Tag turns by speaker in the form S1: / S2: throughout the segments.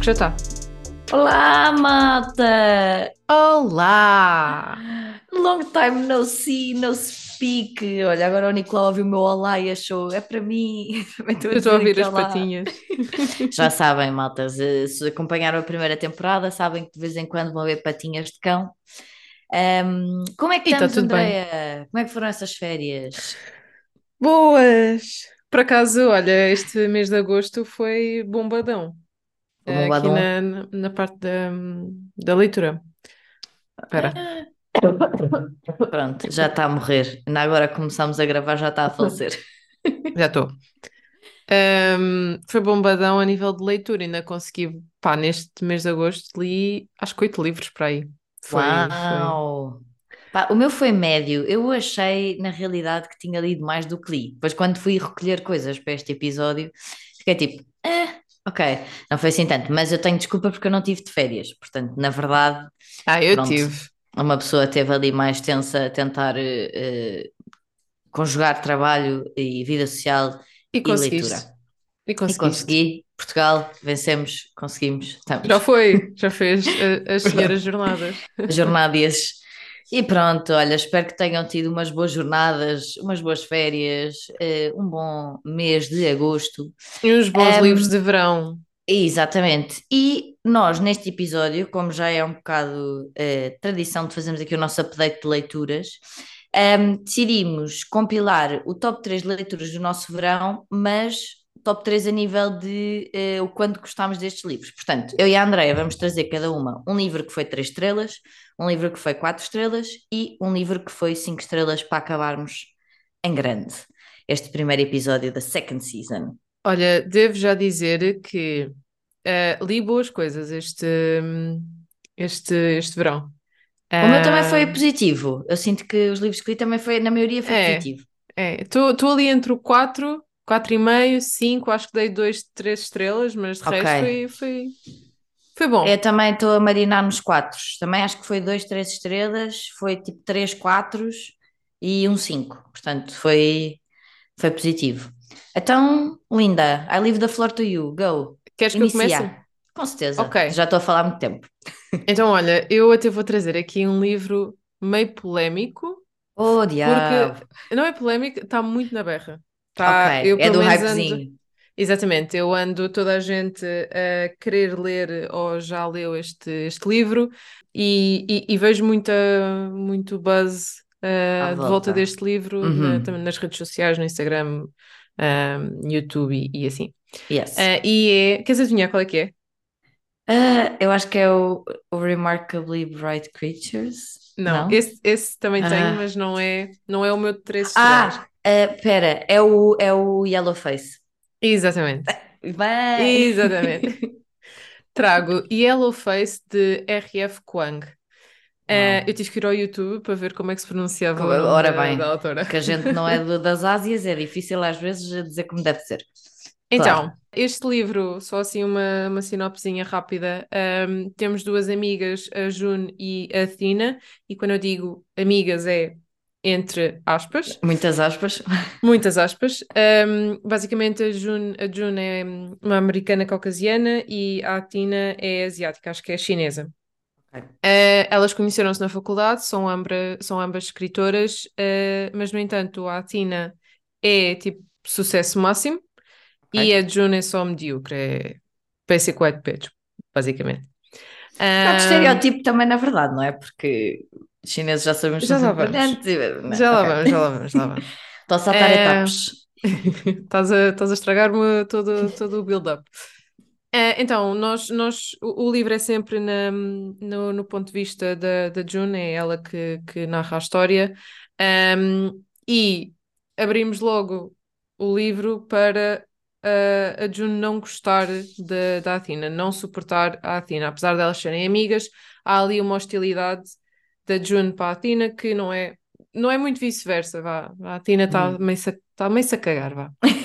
S1: Acho que já está.
S2: Olá, malta!
S1: Olá!
S2: Long time no see, no speak. Olha, agora o Nicolau ouviu o meu olá e achou, é para mim. Também
S1: Eu estou a ouvir
S2: dizer
S1: as
S2: olá.
S1: patinhas.
S2: Já sabem, malta, se, se acompanharam a primeira temporada, sabem que de vez em quando vão ver patinhas de cão. Ahm, como é que
S1: E tá
S2: estamos,
S1: tudo bem.
S2: Andreia? Como é que foram essas férias?
S1: Boas! Por acaso, olha, este mês de agosto foi bombadão.
S2: Foi
S1: Eh, Aqui
S2: bombadão?
S1: na, na, parte da, da leitura. Espera.
S2: Pronto, já está a morrer. Ainda agora começamos a gravar, já está a falecer.
S1: Já estou. Ahm, foi bombadão a nível de leitura. Ainda consegui, pá, neste mês de agosto li acho que oito livros para aí. Foi, foi.
S2: Uau! Pá, o meu foi médio. Eu achei, na realidade, que tinha lido mais do que li. Depois, quando fui recolher coisas para este episódio, fiquei tipo, ah, ok, não foi assim tanto. Mas eu tenho desculpa porque eu não tive de férias. Portanto, na verdade,
S1: Ah, eu
S2: pronto,
S1: tive.
S2: uma pessoa teve ali mais tensa a tentar eh, conjugar trabalho e vida social
S1: E
S2: e leitura.
S1: E
S2: E consegui. Portugal, vencemos, conseguimos, estamos.
S1: Já foi, já fez eh, as senhoras jornadas.
S2: jornadas. E pronto, olha, espero que tenham tido umas boas jornadas, umas boas férias, eh, um bom mês de agosto.
S1: E uns bons
S2: Ahm,
S1: livros de verão.
S2: Exatamente. E nós, neste episódio, como já é um bocado eh, tradição de fazermos aqui o nosso update de leituras, ahm, decidimos compilar o top 3 de leituras do nosso verão, mas top 3 a nível de eh, o quanto gostámos destes livros. Portanto, eu e a Andreia vamos trazer cada uma um livro que foi 3 estrelas, um livro que foi 4 estrelas e um livro que foi 5 estrelas para acabarmos em grande. Este primeiro episódio da second season.
S1: Olha, devo já dizer que eh, li boas coisas este, este, este verão.
S2: O meu também foi
S1: Ah,
S2: positivo. Eu sinto que os livros que li também foi, na maioria foi
S1: é,
S2: positivo.
S1: é. Estou ali entre o 4, 4,5, 5, acho que dei 2, 3 estrelas, mas de resto
S2: Ok.
S1: foi, foi, foi bom.
S2: Eu também estou a marinar nos quatros. Também acho que foi dois, três estrelas, foi tipo três quatros e um cinco. Portanto, foi, foi positivo. Então, linda, I leave the floor to you. Go.
S1: Queres que eu comece?
S2: Inicia. Com certeza.
S1: Ok.
S2: Já estou a falar há muito tempo.
S1: Então, olha, eu até vou trazer aqui um livro meio polémico,
S2: Oh, diabo.
S1: porque não é polémico, está muito na berra. Tá, eu
S2: é do
S1: menos ando,
S2: hypezinho.
S1: Exatamente, eu ando toda a gente a querer ler ou já leu este, este livro e, e- e vejo muita, muito buzz uh,
S2: À
S1: de volta
S2: volta.
S1: deste livro na-
S2: Uhum.
S1: também nas redes sociais, no Instagram, um, YouTube e, e assim.
S2: Yes.
S1: Uh, e é, queres adivinhar qual é que é?
S2: Ah, eu acho que é o, o Remarkably Bright Creatures.
S1: Não,
S2: Não?
S1: esse, esse também tenho,
S2: Ah.
S1: mas não é, não é o meu de três estrelas.
S2: Ah, ah, pera, é o, é o Yellowface.
S1: Exatamente.
S2: Bem.
S1: Exatamente. Trago Yellowface de R.F. Kuang. Eh,
S2: Uau.
S1: eu tive que ir ao YouTube para ver como é que se pronunciava o
S2: Ora
S1: da,
S2: bem,
S1: da autora.
S2: que a gente não é das Ásias, é difícil às vezes dizer como deve ser.
S1: Então,
S2: Claro.
S1: este livro, só assim uma, uma sinopsezinha rápida. ahm, temos duas amigas, a June e a Tina, e quando eu digo amigas é entre aspas,
S2: Muitas aspas.
S1: muitas aspas. Ahm, basicamente, a June, a June é uma americana caucasiana e a Tina é asiática, acho que é chinesa.
S2: Ok.
S1: Eh, elas conheceram-se na faculdade, são, ambra, são ambas escritoras, eh, mas no entanto a Tina é tipo sucesso máximo e
S2: Ok.
S1: a June é só medíocre, é basic white bitch, basicamente.
S2: Um de estereótipo também, na verdade, não é? Porque os chineses já sabemos
S1: já lá vamos,
S2: não,
S1: já lá vamos, já lá vamos, já lá vamos.
S2: Estou a saltar
S1: Eh,
S2: etapas.
S1: Estás a, estás a estragar-me todo, todo o build-up. Eh, então, nós, nós, o, o livro é sempre na- no, no ponto de vista da, da June, é ela que, que narra a história. Ahm, e abrimos logo o livro para a June não gostar da da Athena, não suportar a Athena. Apesar de elas serem amigas, há ali uma hostilidade da June para a Athena que não é, não é muito vice-versa, vá. A Athena está
S2: Hum.
S1: meio-se a, tá meio-se a cagar, vá.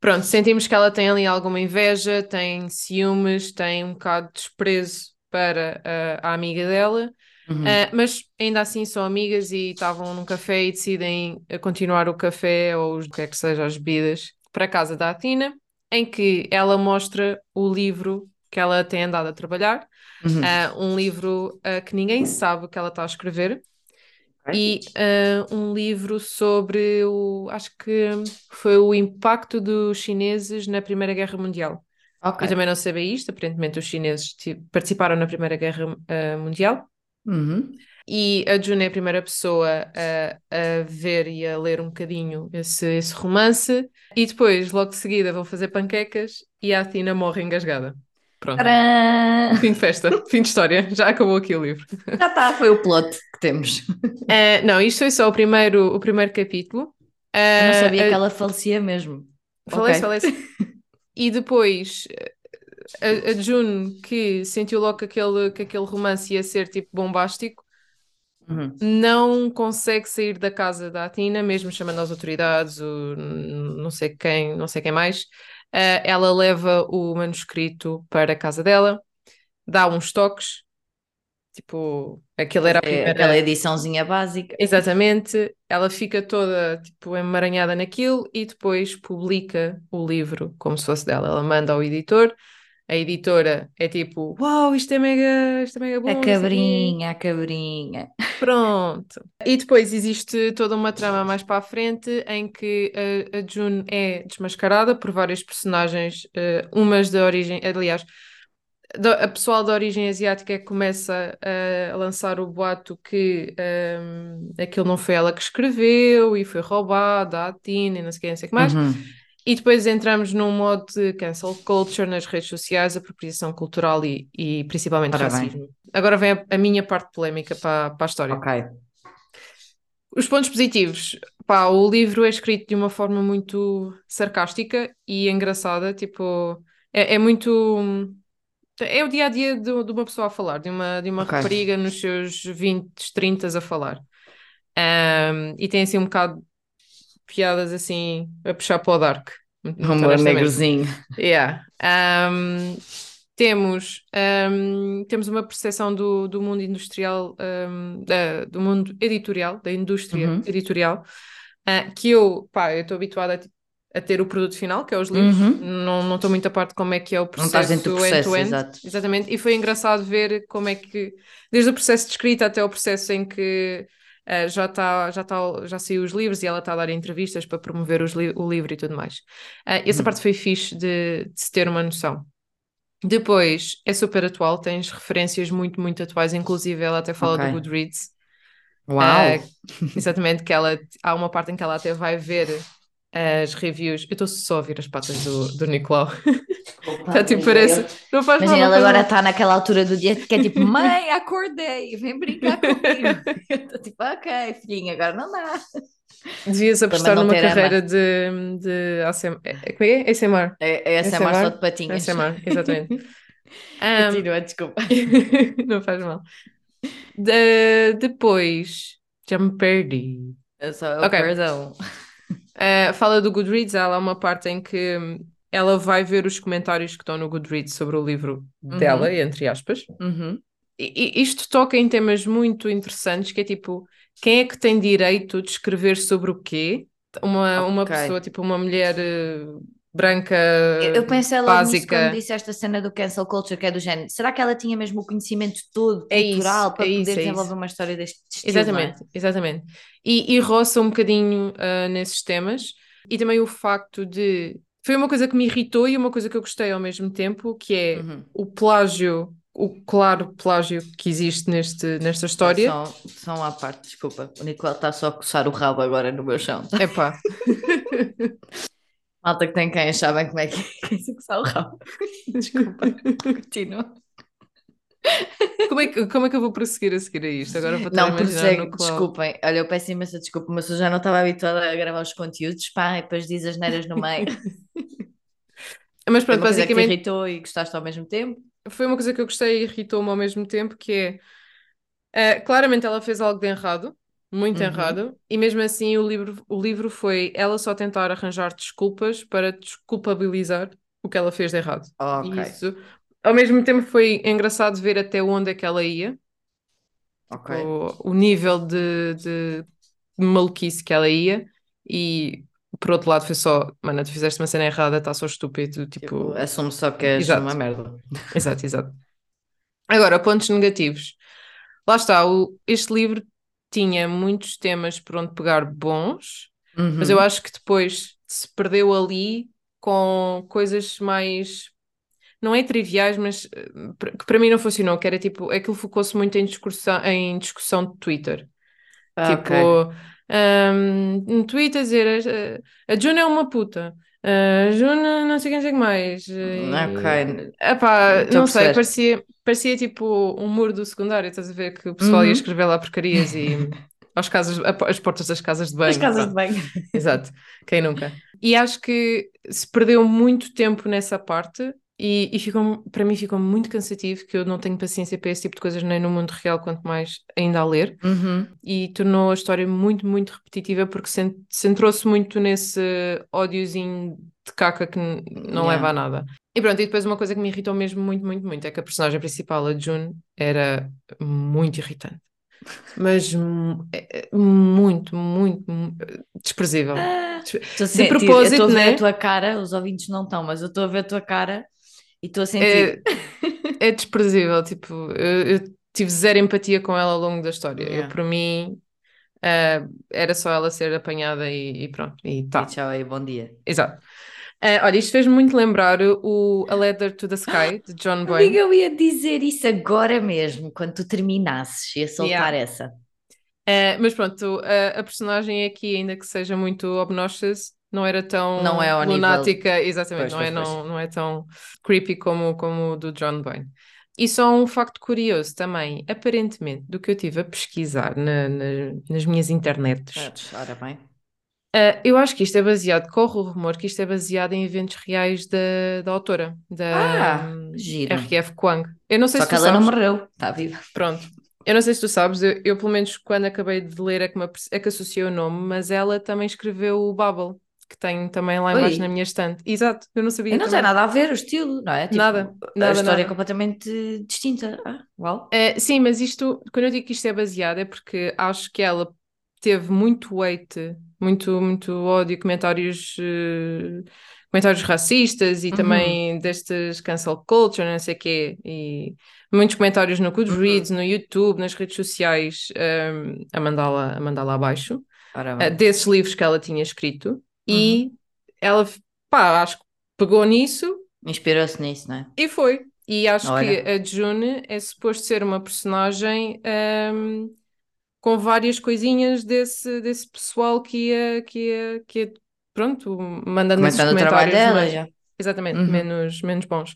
S1: Pronto, sentimos que ela tem ali alguma inveja, tem ciúmes, tem um bocado de desprezo para a, a amiga dela,
S2: Uhum.
S1: Ah, mas ainda assim são amigas e estavam num café e decidem ah, continuar o café ou o que é que seja, as bebidas, para a casa da Atina. em que ela mostra o livro que ela tem andado a trabalhar,
S2: Uhum.
S1: uh, um livro uh, que ninguém sabe que ela está a escrever,
S2: Ok.
S1: e uh, um livro sobre o, acho que foi o impacto dos chineses na Primeira Guerra Mundial.
S2: Ok.
S1: Eu também não sabia isto, aparentemente os chineses ti- participaram na Primeira Guerra Mundial.
S2: Uhum.
S1: E a June é a primeira pessoa a, a ver e a ler um bocadinho esse, esse romance. E depois, logo de seguida, vão fazer panquecas e a Athena morre engasgada. Pronto.
S2: Tcharam!
S1: Fim de festa, fim de história. Já acabou aqui o livro.
S2: Já está, foi o plot que temos.
S1: Eh, não, isto foi só o primeiro, o primeiro capítulo.
S2: Eu não
S1: Eh,
S2: sabia
S1: a-
S2: que ela falecia mesmo.
S1: Falei,
S2: Ok.
S1: falei. E depois a, a June, que sentiu logo que aquele, que aquele romance ia ser tipo bombástico,
S2: Uhum.
S1: não consegue sair da casa da Atina, mesmo chamando as autoridades, o, não sei quem, não sei quem mais. Eh, ela leva o manuscrito para a casa dela, dá uns toques, tipo, aquilo era a
S2: É
S1: primeira.
S2: aquela ediçãozinha básica.
S1: Exatamente, ela fica toda tipo emaranhada naquilo e depois publica o livro como se fosse dela. Ela manda ao editor, a editora é tipo, uau, isto é mega, isto é mega bom,
S2: A
S1: não sei o quê."
S2: cabrinha, a cabrinha.
S1: Pronto. E depois existe toda uma trama mais para a frente em que a, a June é desmascarada por várias personagens, eh, umas de origem, aliás, da- a pessoal de origem asiática é que começa a, a lançar o boato que ehm, aquilo não foi ela que escreveu e foi roubada à Tina e não sei o que, não sei o que mais.
S2: Uhum.
S1: E depois entramos num modo de cancel culture nas redes sociais, apropriação cultural e, e principalmente
S2: Ora bem.
S1: racismo. Agora vem a, a minha parte polémica para, para a história.
S2: Ok.
S1: Os pontos positivos. Pá, o livro é escrito de uma forma muito sarcástica e engraçada. Tipo, é, é muito. É o dia a dia de, de uma pessoa a falar, de uma, de uma
S2: Ok.
S1: rapariga nos seus 20, 30 a falar. Ahm, e tem assim um bocado piadas assim a puxar para o dark.
S2: Humor negrozinho.
S1: Yeah. Um, temos, um, temos uma percepção do, do mundo industrial, um, da- do mundo editorial, da indústria
S2: Uhum.
S1: editorial, uh, que eu, pá, eu estou habituada a, a ter o produto final, que é os livros,
S2: Uhum.
S1: não não estou muito a parte de como é que é o processo
S2: do
S1: end-to-end.
S2: exato.
S1: Exatamente, e foi engraçado ver como é que, desde o processo de escrita até o processo em que uh, já está, já tá, já saiu os livros e ela está a dar entrevistas para promover li- o livro e tudo mais. Uh, essa
S2: Uhum.
S1: parte foi fixe de, de se ter uma noção. Depois, é super atual, tens referências muito, muito atuais, inclusive ela até fala
S2: Ok.
S1: do Goodreads.
S2: Uau!
S1: Ah, exatamente, que ela há uma parte em que ela até vai ver as reviews. Eu estou só a ouvir as patas do, do Nicolau. Está tipo, parece. Não faz mal,
S2: Imagina,
S1: não
S2: ela
S1: faz
S2: agora
S1: mal.
S2: está naquela altura do dia que é tipo, mãe, acordei, vem brincar comigo. Estou tipo, ok, filhinha, agora não dá.
S1: Devias apostar numa carreira de, de ASM... é- Como é que é? ASMR.
S2: É, é
S1: ASMR?
S2: só de patinhas.
S1: ASMR, exatamente. Um,
S2: Continua, desculpa.
S1: não faz mal. De- depois, já me perdi.
S2: É só,
S1: Ok.
S2: perdão.
S1: Uh, fala do Goodreads, há lá uma parte em que hum, ela vai ver os comentários que estão no Goodreads sobre o livro dela,
S2: Uhum.
S1: entre aspas.
S2: Uhum.
S1: E, isto toca em temas muito interessantes, que é tipo, quem é que tem direito de escrever sobre o quê? Uma, uma
S2: Ok.
S1: pessoa, tipo uma mulher eh, branca
S2: Eu, eu pensei logo nisso
S1: básica.
S2: quando disse esta cena do cancel culture, que é do género. Será que ela tinha mesmo o conhecimento todo
S1: É isso,
S2: cultural para
S1: é
S2: poder
S1: isso, é
S2: desenvolver
S1: isso.
S2: uma história deste estilo? é?
S1: Exatamente, exatamente. E, e roça um bocadinho ah, nesses temas. E também o facto de. Foi uma coisa que me irritou e uma coisa que eu gostei ao mesmo tempo, que é
S2: Uhum.
S1: o plágio, o claro plágio que existe neste, nesta história.
S2: Só, só uma parte, desculpa. O Nicolau está só a coçar o rabo agora no meu chão.
S1: Epá,
S2: Malta que tem cães sabem como é que é que se coçar o rabo. Desculpa, continua.
S1: como é, que, como é que eu vou prosseguir a seguir a isto? Agora vou estar a
S2: Não,
S1: imaginar qual.
S2: desculpem. Olha, eu peço imensa desculpa, mas eu já não estava habituada a gravar os conteúdos, pá, e depois diz as neiras no meio.
S1: Mas
S2: Foi
S1: pronto,
S2: coisa que
S1: basicamente
S2: irritou e gostaste ao mesmo tempo?
S1: foi uma coisa que eu gostei e irritou-me ao mesmo tempo, que é eh, claramente ela fez algo de errado, muito
S2: Uhum.
S1: errado, e mesmo assim o livro, o livro foi ela só tentar arranjar desculpas para desculpabilizar o que ela fez de errado. E
S2: Ok,
S1: isso, ao mesmo tempo, foi engraçado ver até onde é que ela ia,
S2: ok.
S1: o, o nível de, de maluquice que ela ia, e por outro lado foi só, mano, tu fizeste uma cena errada, está só estúpido, tipo...
S2: Tipo, assume só que és
S1: Exato.
S2: uma merda.
S1: Exato, exato. Agora, pontos negativos. Lá está, o- este livro tinha muitos temas por onde pegar bons, mas
S2: Uhum.
S1: eu acho que depois se perdeu ali com coisas mais. Não é triviais, mas eh, que para mim não funcionou, que era tipo, aquilo focou-se muito em discussão, em discussão de Twitter.
S2: Ah,
S1: Tipo,
S2: ok.
S1: ahm, no Twitter dizer eh, a Juna é uma puta, a Juna não sei quem sei o que mais. e-
S2: Ok.
S1: Epá,
S2: a
S1: não sei, parecia, parecia tipo um muro do secundário, estás a ver que o pessoal ia
S2: Uhum.
S1: escrever lá porcarias e aos casas, às portas das casas de banho.
S2: As casas de
S1: pronto.
S2: banho.
S1: Exato, quem nunca? E acho que se perdeu muito tempo nessa parte e, e ficou, para mim ficou muito cansativo, que eu não tenho paciência para esse tipo de coisas nem no mundo real, quanto mais ainda a ler,
S2: Uhum.
S1: e tornou a história muito, muito repetitiva porque cent- centrou-se muito nesse ódiozinho de caca que não
S2: Yeah.
S1: leva a nada. E pronto, e depois uma coisa que me irritou mesmo muito, muito, muito é que a personagem principal, a June, era muito irritante. Mas é- é muito, muito, mu- desprezível. Despe-
S2: Estou a
S1: De
S2: sentir, eu
S1: propósito,
S2: estou a ver
S1: né?
S2: a tua cara, os ouvintes não estão, mas eu estou a ver a tua cara e estou a sentir.
S1: É, é desprezível, tipo, eu, eu tive zero empatia com ela ao longo da história. Eu,
S2: Yeah.
S1: por mim, ah, era só ela ser apanhada e, e pronto, e tá.
S2: E tchau aí, bom dia.
S1: Exato. Ah, olha, isto fez-me muito lembrar o A Letter to the Sky, de John
S2: Amiga,
S1: Boyne.
S2: eu ia dizer isso agora mesmo, quando tu terminasses, ia soltar
S1: Yeah.
S2: essa.
S1: Ah, mas pronto, a, a personagem aqui, ainda que seja muito obnoxious, não era tão
S2: Não é ao nível-
S1: lunática, exatamente,
S2: Pois,
S1: não, é,
S2: pois, pois.
S1: não, não é tão creepy como, como o do John Boyne. E só um facto curioso também, aparentemente, do que eu tive a pesquisar na- na- nas minhas internets,
S2: Podes, Ora bem.
S1: ah, eu acho que isto é baseado, corre o rumor que isto é baseado em eventos reais da, da autora, da
S2: Ah, giro.
S1: R.F. Kuang. Eu não sei
S2: Só
S1: se
S2: que ela não
S1: sabes,
S2: morreu, está viva.
S1: pronto. Eu não sei se tu sabes, eu, eu, pelo menos quando acabei de ler é que, me é que associei o nome, mas ela também escreveu o Babel, que tenho também lá embaixo
S2: Oi.
S1: na minha estante. Exato, eu não sabia
S2: E não tem
S1: também.
S2: nada a ver o estilo, não é? Tipo,
S1: Nada,
S2: a
S1: nada,
S2: história
S1: nada.
S2: é completamente distinta. Ah, uau.
S1: É, sim, mas isto, quando eu digo que isto é baseado, é porque acho que ela teve muito weight, muito, muito ódio, comentários, eh, comentários racistas e
S2: Uhum.
S1: também destes cancel culture, não sei o quê, e muitos comentários no Goodreads, no YouTube, nas redes sociais, a mandá-la a mandá-la abaixo,
S2: Ora
S1: eh,
S2: bem.
S1: desses livros que ela tinha escrito,
S2: Uhum.
S1: e ela, pá, acho que pegou nisso
S2: Inspirou-se nisso, não é?
S1: e foi. E acho
S2: Olha.
S1: que a June é suposto ser uma personagem ahm, com várias coisinhas desse, desse pessoal que ia, que ia, que ia, pronto, mandando esses
S2: Comentando o trabalho
S1: comentários
S2: dela
S1: mais-
S2: já.
S1: exatamente,
S2: Uhum.
S1: menos, menos bons.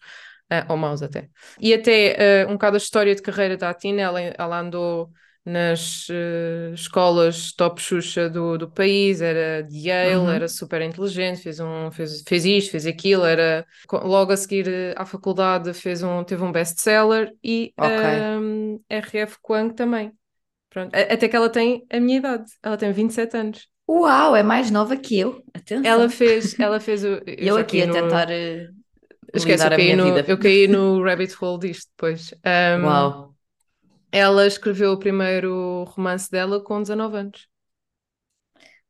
S1: ah, ou maus até. E até ah, um bocado a história de carreira da Atina, ela, ela andou nas eh, escolas top Xuxa do, do país, era de Yale,
S2: Uhum.
S1: era super inteligente, fez, um, fez, fez isto, fez aquilo, era logo a seguir eh, à faculdade fez um, teve um best-seller e
S2: Ok.
S1: ahm, RF Kuang também. Pronto. Até que ela tem a minha idade, ela tem 27 anos.
S2: Uau, é mais nova que eu. Atenção.
S1: Ela fez, ela fez o.
S2: Eu
S1: já
S2: aqui a
S1: no-
S2: tentar eh,
S1: Esquece, eu caí, no, eu caí no rabbit hole disto depois. Ahm,
S2: Uau.
S1: Ela escreveu o primeiro romance dela com 19 anos.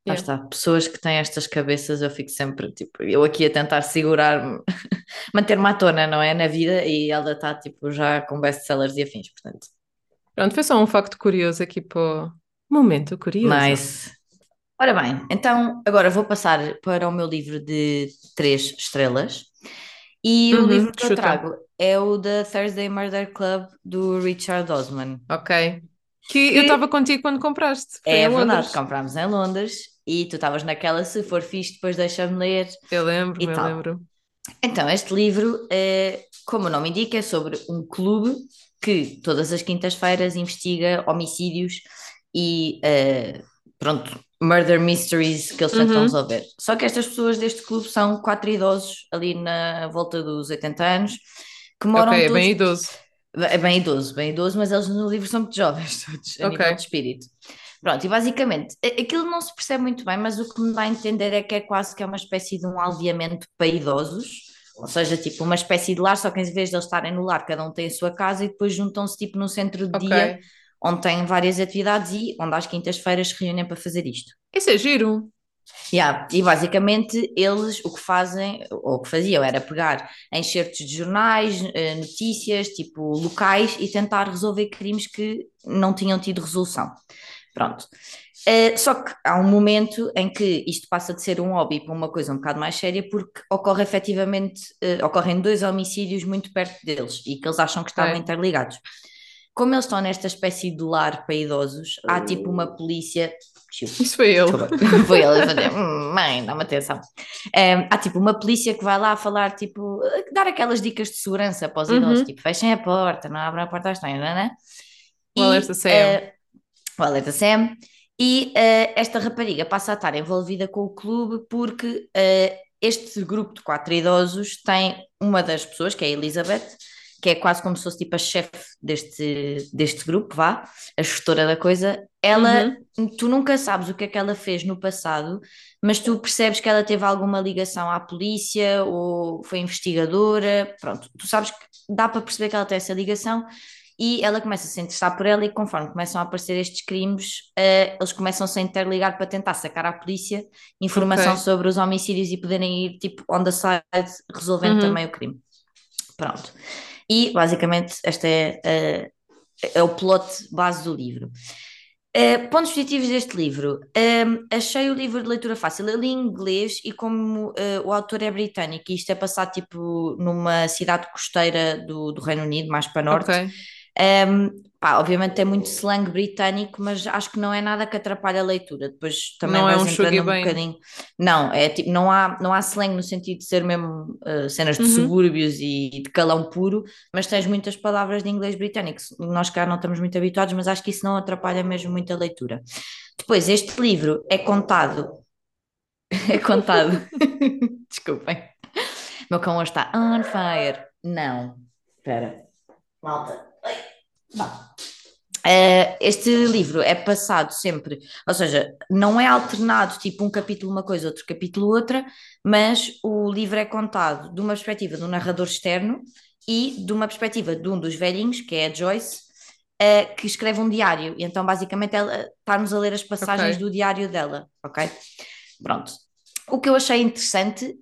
S2: Lá
S1: Yeah.
S2: está, pessoas que têm estas cabeças, eu fico sempre, tipo, eu aqui a tentar segurar-me, manter-me à tona, não é, na vida, e ela está, tipo, já com best-sellers e afins, portanto,
S1: Pronto, foi só um facto curioso aqui para o momento curioso.
S2: nice. Ora bem, então agora vou passar para o meu livro de três estrelas, e o
S1: Uhum,
S2: livro que eu
S1: chuta.
S2: trago é o da Thursday Murder Club, do Richard Osman.
S1: Ok. Que,
S2: Que-
S1: eu estava contigo quando compraste.
S2: É
S1: em
S2: verdade,
S1: Londres.
S2: comprámos em Londres, e tu estavas naquela, se for fixe, depois deixa-me ler,
S1: Eu lembro, eu
S2: tal.
S1: lembro.
S2: Então, este livro, é, como o nome indica, é sobre um clube que todas as quintas-feiras investiga homicídios e, eh, pronto, murder mysteries que eles tentam
S1: Uhum.
S2: resolver. Só que estas pessoas deste clube são quatro idosos, ali na volta dos 80 anos, que moram
S1: ok, é
S2: todos...
S1: bem idoso.
S2: É bem idoso, bem idoso, mas eles no livro são muito jovens, todos, a
S1: Ok.
S2: nível de espírito. Pronto, e basicamente, aquilo não se percebe muito bem, mas o que me dá a entender é que é quase que é uma espécie de um aldeamento para idosos, ou seja, tipo uma espécie de lar, só que em vez de eles estarem no lar, cada um tem a sua casa e depois juntam-se tipo num centro de
S1: Ok.
S2: dia, onde têm várias atividades e onde às quintas-feiras se reúnem para fazer isto.
S1: Isso é giro.
S2: Yeah, e basicamente eles o que fazem, ou o que faziam, era pegar em certos de jornais, eh, notícias, tipo locais, e tentar resolver crimes que não tinham tido resolução. Pronto. Uh, só que há um momento em que isto passa de ser um hobby para uma coisa um bocado mais séria, porque ocorre efetivamente, uh, ocorrem dois homicídios muito perto deles e que eles acham que estavam é. interligados. Como eles estão nesta espécie de lar para idosos, há tipo uma polícia.
S1: Isso foi eu.
S2: Foi ele fazer, hum, mãe, dá-me atenção. Um, há tipo uma polícia que vai lá falar, tipo, dar aquelas dicas de segurança para os uhum. idosos, tipo, fechem a porta, não abram a porta às estranhas, não é?
S1: O alerta Sam. Uh,
S2: o alerta Sam. E uh, esta rapariga passa a estar envolvida com o clube porque uh, este grupo de quatro idosos tem uma das pessoas, que é a Elizabeth, que é quase como se fosse tipo a chefe deste, deste grupo, vá, a gestora da coisa. Ela, uhum. tu nunca sabes o que é que ela fez no passado, mas tu percebes que ela teve alguma ligação à polícia ou foi investigadora. Pronto, tu sabes que dá para perceber que ela tem essa ligação e ela começa a se interessar por ela e conforme começam a aparecer estes crimes, uh, eles começam -se a interligar para tentar sacar à polícia informação okay. sobre os homicídios e poderem ir tipo on the side resolvendo uhum. também o crime. Pronto. E basicamente este é, uh, é o plot base do livro. Uh, pontos positivos deste livro. achei o livro de leitura fácil. Eu li em inglês e como uh, o autor é britânico e isto é passado tipo numa cidade costeira do, do Reino Unido, mais para norte, okay. Um, pá, obviamente tem muito slang britânico, mas acho que não é nada que atrapalhe a leitura. Depois também não é um entrando um bocadinho. Não, é tipo, não há, não há slang no sentido de ser mesmo uh, cenas de uhum. subúrbios e de calão puro, mas tens muitas palavras de inglês britânico. Nós cá não estamos muito habituados, mas acho que isso não atrapalha mesmo muito a leitura. Depois, este livro é contado. é contado. Desculpem. Meu cão hoje está on fire. Não. Espera. Malta Uh, este livro é passado sempre, ou seja, não é alternado tipo um capítulo uma coisa, outro capítulo outra, mas o livro é contado de uma perspectiva do narrador externo e de uma perspectiva de um dos velhinhos, que é a Joyce, uh, que escreve um diário. E então, basicamente, ela está-nos a ler as passagens okay. do diário dela, ok? Pronto. O que eu achei interessante,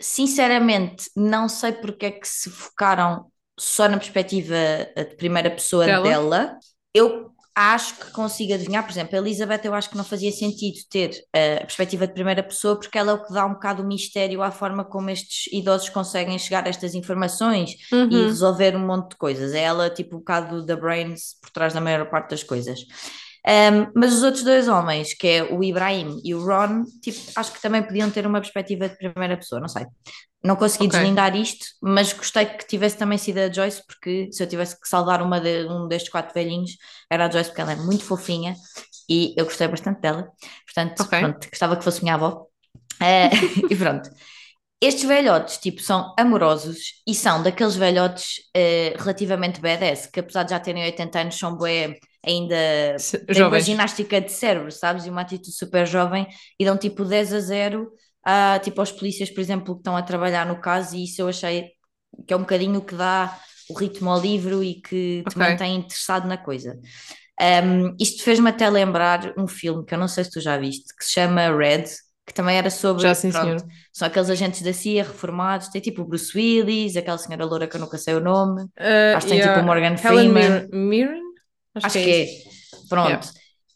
S2: sinceramente, não sei porque é que se focaram só na perspectiva eh, de primeira pessoa dela, dela eu acho que consigo adivinhar, por exemplo, a Elizabeth eu acho que não fazia sentido ter uh, a perspectiva de primeira pessoa porque ela é o que dá um bocado o mistério à forma como estes idosos conseguem chegar a estas informações uhum. e resolver um monte de coisas. É ela tipo um bocado da brains por trás da maior parte das coisas. Um, mas os outros dois homens, que é o Ibrahim e o Ron, tipo, acho que também podiam ter uma perspectiva de primeira pessoa, não sei. Não consegui okay. deslindar isto, mas gostei que tivesse também sido a Joyce, porque se eu tivesse que salvar uma de, um destes quatro velhinhos, era a Joyce, porque ela é muito fofinha e eu gostei bastante dela. Portanto, okay. pronto, gostava que fosse minha avó. Uh, e pronto. Estes velhotes, tipo, são amorosos e são daqueles velhotes uh, relativamente badass, que apesar de já terem 80 anos, são bué ainda têm uma ginástica de cérebro, sabes? E uma atitude super jovem e dão tipo 10 a 0 a, tipo, aos polícias, por exemplo, que estão a trabalhar no caso, e isso eu achei que é um bocadinho que dá o ritmo ao livro e que te okay. mantém interessado na coisa. Um, isto fez-me até lembrar um filme que eu não sei se tu já viste, que se chama Red, que também era sobre.
S1: Já sim, pronto,
S2: São aqueles agentes da CIA reformados, tem tipo o Bruce Willis, aquela senhora loura que eu nunca sei o nome, uh, acho que yeah. tem tipo o Morgan Freeman.
S1: Mirren?
S2: Acho, acho que, é. que é. Pronto. Yeah.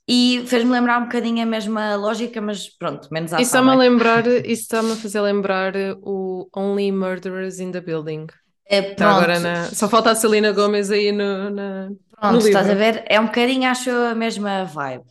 S2: E fez-me lembrar um bocadinho a mesma lógica, mas pronto, menos ação.
S1: Isso está-me a lembrar, isso está-me a fazer lembrar o Only Murderers in the Building.
S2: É,
S1: pronto. Tá agora na... Só falta a Celina Gomes aí no, na,
S2: pronto, no estás a ver? É um bocadinho, acho, a mesma vibe.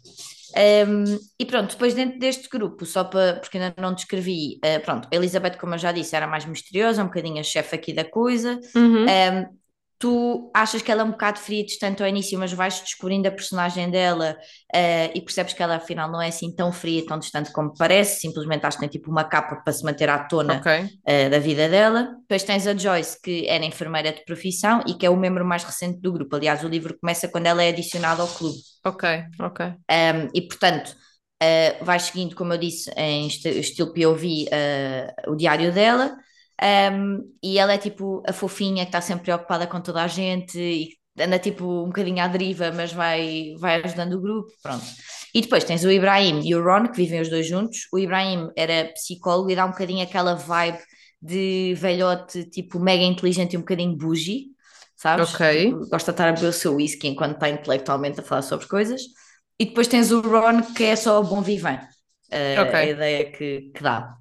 S2: Um, e pronto, depois dentro deste grupo, só para, porque ainda não descrevi, uh, pronto, a Elizabeth, como eu já disse, era mais misteriosa, um bocadinho a chefe aqui da coisa.
S1: Uhum. Um,
S2: tu achas que ela é um bocado fria e distante ao início, mas vais descobrindo a personagem dela uh, e percebes que ela afinal não é assim tão fria, tão distante como parece, simplesmente acho que tem tipo uma capa para se manter à tona okay. uh, da vida dela. Depois tens a Joyce, que era enfermeira de profissão e que é o membro mais recente do grupo. Aliás, o livro começa quando ela é adicionada ao clube.
S1: Ok, ok. Um,
S2: e portanto. Uh, vais seguindo, como eu disse, em estilo POV, uh, o diário dela, um, e ela é tipo a fofinha que está sempre preocupada com toda a gente e anda tipo um bocadinho à deriva, mas vai, vai ajudando o grupo, pronto. E depois tens o Ibrahim e o Ron, que vivem os dois juntos. O Ibrahim era psicólogo e dá um bocadinho aquela vibe de velhote, tipo, mega inteligente e um bocadinho bougie, sabes?
S1: Ok.
S2: Tipo, Gosta de estar a beber o seu whisky enquanto está intelectualmente a falar sobre coisas. E depois tens o Ron, que é só bom vivant. Uh,
S1: Ok.
S2: A ideia que, que dá.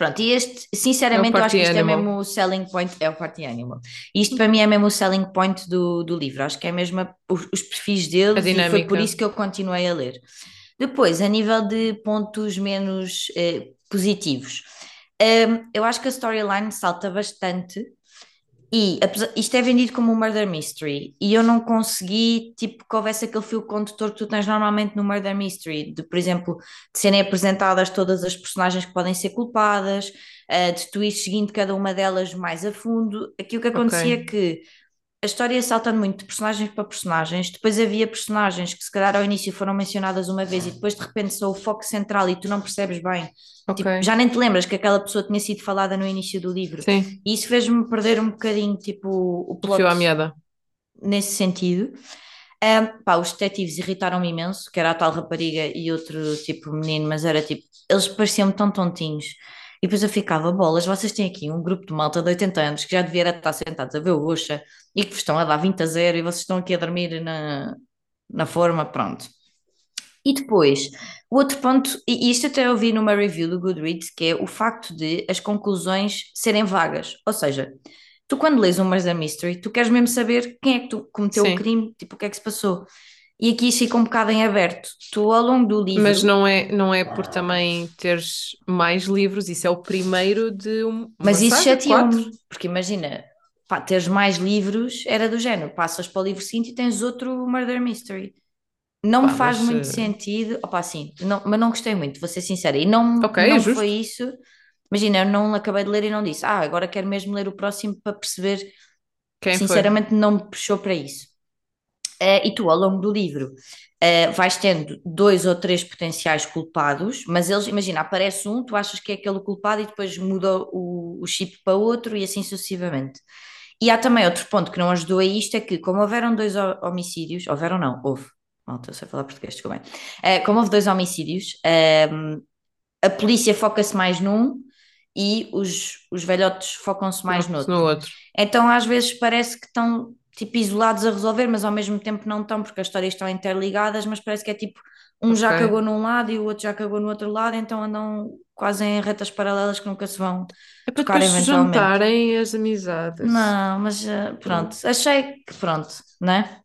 S2: Pronto, e este, sinceramente,
S1: É
S2: eu acho que isto é
S1: animal.
S2: mesmo o selling point, é o party animal. Isto para mim é mesmo o selling point do, do livro, acho que é mesmo a- os, os perfis deles
S1: A
S2: e foi por isso que eu continuei a ler. Depois, a nível de pontos menos eh, positivos, hum, eu acho que a storyline salta bastante e apesar- isto é vendido como um murder mystery e eu não consegui tipo que houvesse aquele fio condutor que tu tens normalmente no murder mystery, de por exemplo, de serem apresentadas todas as personagens que podem ser culpadas, eh, de tu ir seguindo cada uma delas mais a fundo. Aqui o que acontecia
S1: Ok.
S2: é que a história ia saltando muito de personagens para personagens, depois havia personagens que se calhar ao início foram mencionadas uma vez e depois de repente são o foco central e tu não percebes bem,
S1: Ok.
S2: tipo, já nem te lembras que aquela pessoa tinha sido falada no início do livro.
S1: Sim,
S2: E isso fez-me perder um bocadinho, tipo, o plot
S1: fio à meada.
S2: nesse sentido. Ahm, pá, os detetives irritaram-me imenso, que era a tal rapariga e outro tipo menino, mas era tipo, eles pareciam-me tão tontinhos. E depois eu ficava, bolas, vocês têm aqui um grupo de malta de 80 anos que já devia estar sentados a ver o Oxa e que vos estão a dar 20 a 0 e vocês estão aqui a dormir na, na forma, pronto. E depois, o outro ponto, e isto até eu vi numa review do Goodreads, que é o facto de as conclusões serem vagas. Ou seja, tu quando lês um Murder Mystery, tu queres mesmo saber quem é que tu cometeu
S1: Sim.
S2: o crime, tipo, o que é que se passou. E aqui isso fica um bocado em aberto. Tu, ao longo do livro...
S1: Mas não é, não é por também teres mais livros, isso é o primeiro de um-
S2: Mas isso chateou-me, porque imagina, pá, teres mais livros era do género, passas para o livro seguinte e tens outro Murder Mystery. Não me
S1: Pá,
S2: faz
S1: mas,
S2: muito
S1: eh,
S2: sentido, opá, sim, não, mas não gostei muito, vou ser sincera, e não,
S1: Ok, é
S2: não
S1: justo.
S2: foi isso. Imagina, eu não acabei de ler e não disse, ah, agora quero mesmo ler o próximo para perceber,
S1: Quem foi?
S2: sinceramente não me puxou para isso. Eh, e tu, ao longo do livro, eh, vais tendo dois ou três potenciais culpados, mas eles, imagina, aparece um, tu achas que é aquele culpado e depois muda o, o chip para outro e assim sucessivamente. E há também outro ponto que não ajudou a isto, é que como houveram dois ho- homicídios, houveram não, houve, malta, eu sei falar português, desculpa bem. Eh, como houve dois homicídios, ehm, a polícia foca-se mais num e os, os velhotes focam-se mais no outro.
S1: no outro.
S2: Então às vezes parece que estão tipo isolados a resolver, mas ao mesmo tempo não estão, porque as histórias estão interligadas, mas parece que é tipo um já
S1: Ok.
S2: cagou num lado e o outro já cagou no outro lado, então andam quase em retas paralelas que nunca se vão
S1: É para
S2: tocar
S1: depois se
S2: eventualmente.
S1: juntarem as amizades.
S2: Não, mas eh, pronto, achei que pronto, né?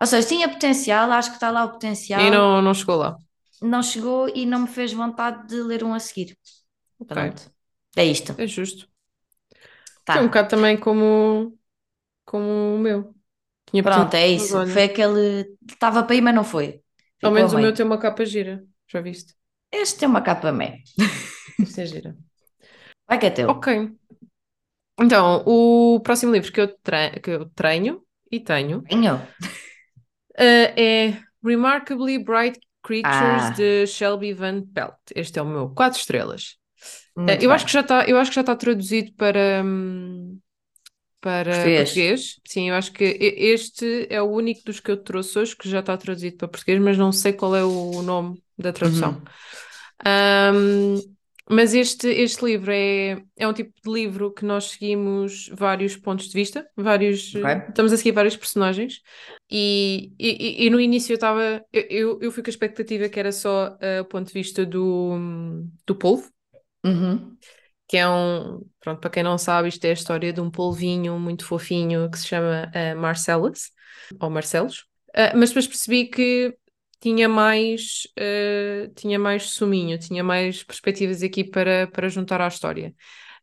S2: Ou seja, tinha potencial, acho que está lá o potencial,
S1: E não, não chegou lá.
S2: não chegou e não me fez vontade de ler um a seguir.
S1: Ok.
S2: Pronto, é isto.
S1: É justo.
S2: Tá.
S1: É um bocado também como, como o meu. Tinha
S2: Pronto, é isso.
S1: olha,
S2: Foi aquele. Estava para ir, mas não foi.
S1: Ao
S2: Ficou
S1: menos
S2: a
S1: o meu tem uma capa gira. Já viste?
S2: Este tem uma capa meio.
S1: Isso é gira.
S2: Vai que é teu.
S1: Ok. Então, o próximo livro que eu, tre- que eu treino e tenho
S2: Tenho.
S1: eh, é Remarkably Bright Creatures
S2: Ah.
S1: de Shelby Van Pelt. Este é o meu, quatro estrelas.
S2: Muito
S1: eu
S2: bem.
S1: acho que já está, eu acho que já está traduzido para, hum, para
S2: Português.
S1: português. Sim, eu acho que este é o único dos que eu trouxe hoje que já está traduzido para português, mas não sei qual é o nome da tradução.
S2: Uhum.
S1: Um, mas este, este livro é, é um tipo de livro que nós seguimos vários pontos de vista, vários,
S2: Ok.
S1: estamos a seguir vários personagens, e, e, e no início eu estava, eu, eu, fui com a expectativa que era só eh, o ponto de vista do, do polvo,
S2: Uhum.
S1: Que é um, pronto, para quem não sabe, isto é a história de um polvinho muito fofinho que se chama eh, Marcellus, ou Marcelos, Eh, mas depois percebi que tinha mais, eh, tinha mais suminho, tinha mais perspectivas aqui para, para juntar à história.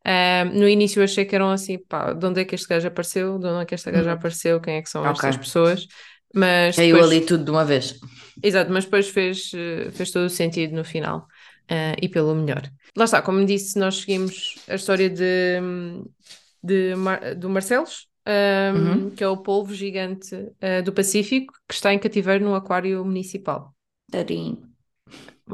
S1: Eh, no início eu achei que eram assim, pá, de onde é que este gajo apareceu, de onde é que esta gaja
S2: Uhum.
S1: apareceu, quem é que são
S2: Ok.
S1: estas pessoas, mas
S2: Caiu
S1: depois,
S2: ali tudo de uma vez.
S1: exato, mas depois fez, fez todo o sentido no final, eh, e pelo melhor. Lá está, como disse, nós seguimos a história de, de Mar- do Marcelos, um,
S2: Uhum.
S1: que é o polvo gigante uh, do Pacífico, que está em cativeiro no aquário municipal.
S2: Tadinho.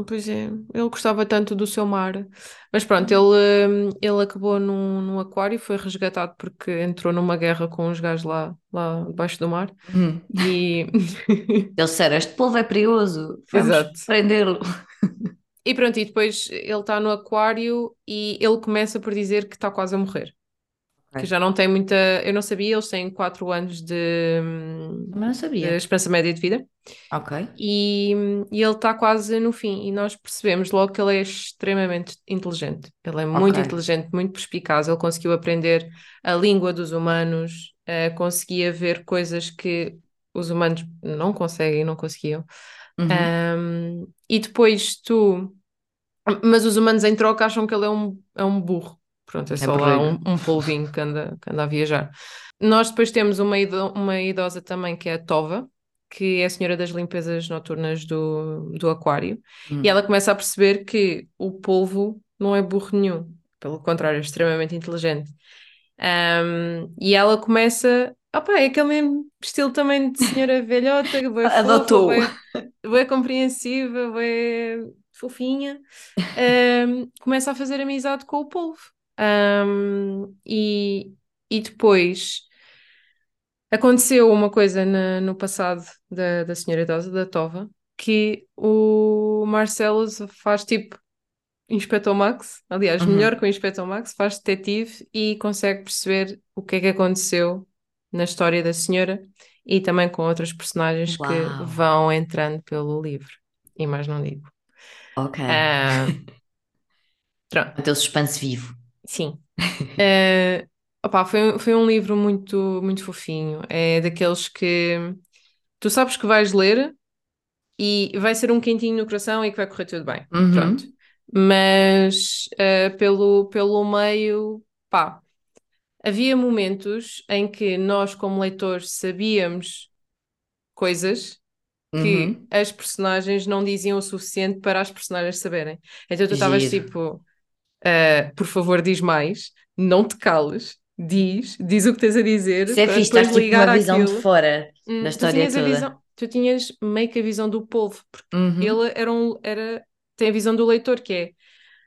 S1: Pois é, ele gostava tanto do seu mar. Mas pronto, ele, ele acabou num, num aquário, foi resgatado porque entrou numa guerra com os gajos lá, lá debaixo do mar.
S2: Hum.
S1: E,
S2: Eles disseram: Este polvo é perigoso, vamos prendê-lo.
S1: E pronto, e depois ele está no aquário e ele começa por dizer que está quase a morrer.
S2: Ok.
S1: Que já não tem muita. Eu não sabia, eles têm 4 anos de, hum,
S2: Mas não
S1: de
S2: sabia.
S1: esperança média de vida.
S2: Ok.
S1: E, e ele está quase no fim, e nós percebemos logo que ele é extremamente inteligente. Ele é muito
S2: Ok.
S1: inteligente, muito perspicaz. Ele conseguiu aprender a língua dos humanos, eh, conseguia ver coisas que os humanos não conseguem, não conseguiam.
S2: Uhum.
S1: Ahm, e depois tu. Mas os humanos em troca acham que ele é um, é um burro. Pronto, é só lá um, um polvinho que anda, que anda a viajar. Nós depois temos uma, ido- uma idosa também que é a Tova, que é a senhora das limpezas noturnas do, do aquário.
S2: Hum.
S1: E ela começa a perceber que o polvo não é burro nenhum. Pelo contrário, é extremamente inteligente. Ahm, e ela começa. Opa, é aquele mesmo estilo também de senhora velhota, fofa,
S2: Adotou.
S1: bué compreensiva, bué fofinha. Ahm, começa a fazer amizade com o polvo. Ahm, e, e depois aconteceu uma coisa na- no passado da, da senhora idosa, da Tova, que o Marcelo faz tipo Inspector Max, aliás,
S2: Uhum.
S1: melhor que o Inspector Max, faz detetive e consegue perceber o que é que aconteceu na história da senhora e também com outros personagens que
S2: Uau.
S1: vão entrando pelo livro. E mais não digo.
S2: Ok.
S1: Ah, pronto,
S2: O teu suspense vivo.
S1: sim. Ah, opá, foi, foi um livro muito, muito fofinho. É daqueles que tu sabes que vais ler e vai ser um quentinho no coração e que vai correr tudo bem.
S2: Uhum.
S1: Pronto. Mas ah, pelo, pelo meio, pá, havia momentos em que nós, como leitores, sabíamos coisas que
S2: Uhum.
S1: as personagens não diziam o suficiente para as personagens saberem. Então tu estavas tipo, ah, por favor, diz mais, não te cales, diz, diz o que tens a dizer
S2: Isso é fixe, estás tipo
S1: ligar
S2: uma visão de fora
S1: Hum, tu
S2: história toda.
S1: visão, tu tinhas meio que a visão do polvo, porque
S2: Uhum.
S1: ele era um, era, tem a visão do leitor, que é,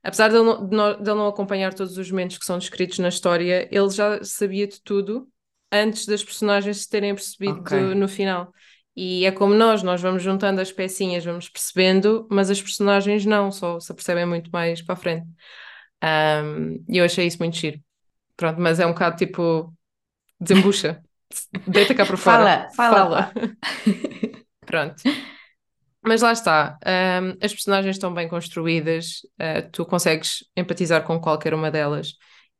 S1: apesar de ele não, de não- de ele não acompanhar todos os momentos que são descritos na história, ele já sabia de tudo antes das personagens se terem percebido
S2: Ok.
S1: no final. E é como nós, nós vamos juntando as pecinhas, vamos percebendo, mas as personagens não, só se apercebem muito mais para a frente. Ahm, E eu achei isso muito giro. Pronto, mas é um bocado tipo, desembucha, deita cá para fora,
S2: Fala, fala, pá.
S1: Pronto. Mas lá está, hum, as personagens estão bem construídas, uh, tu consegues empatizar com qualquer uma delas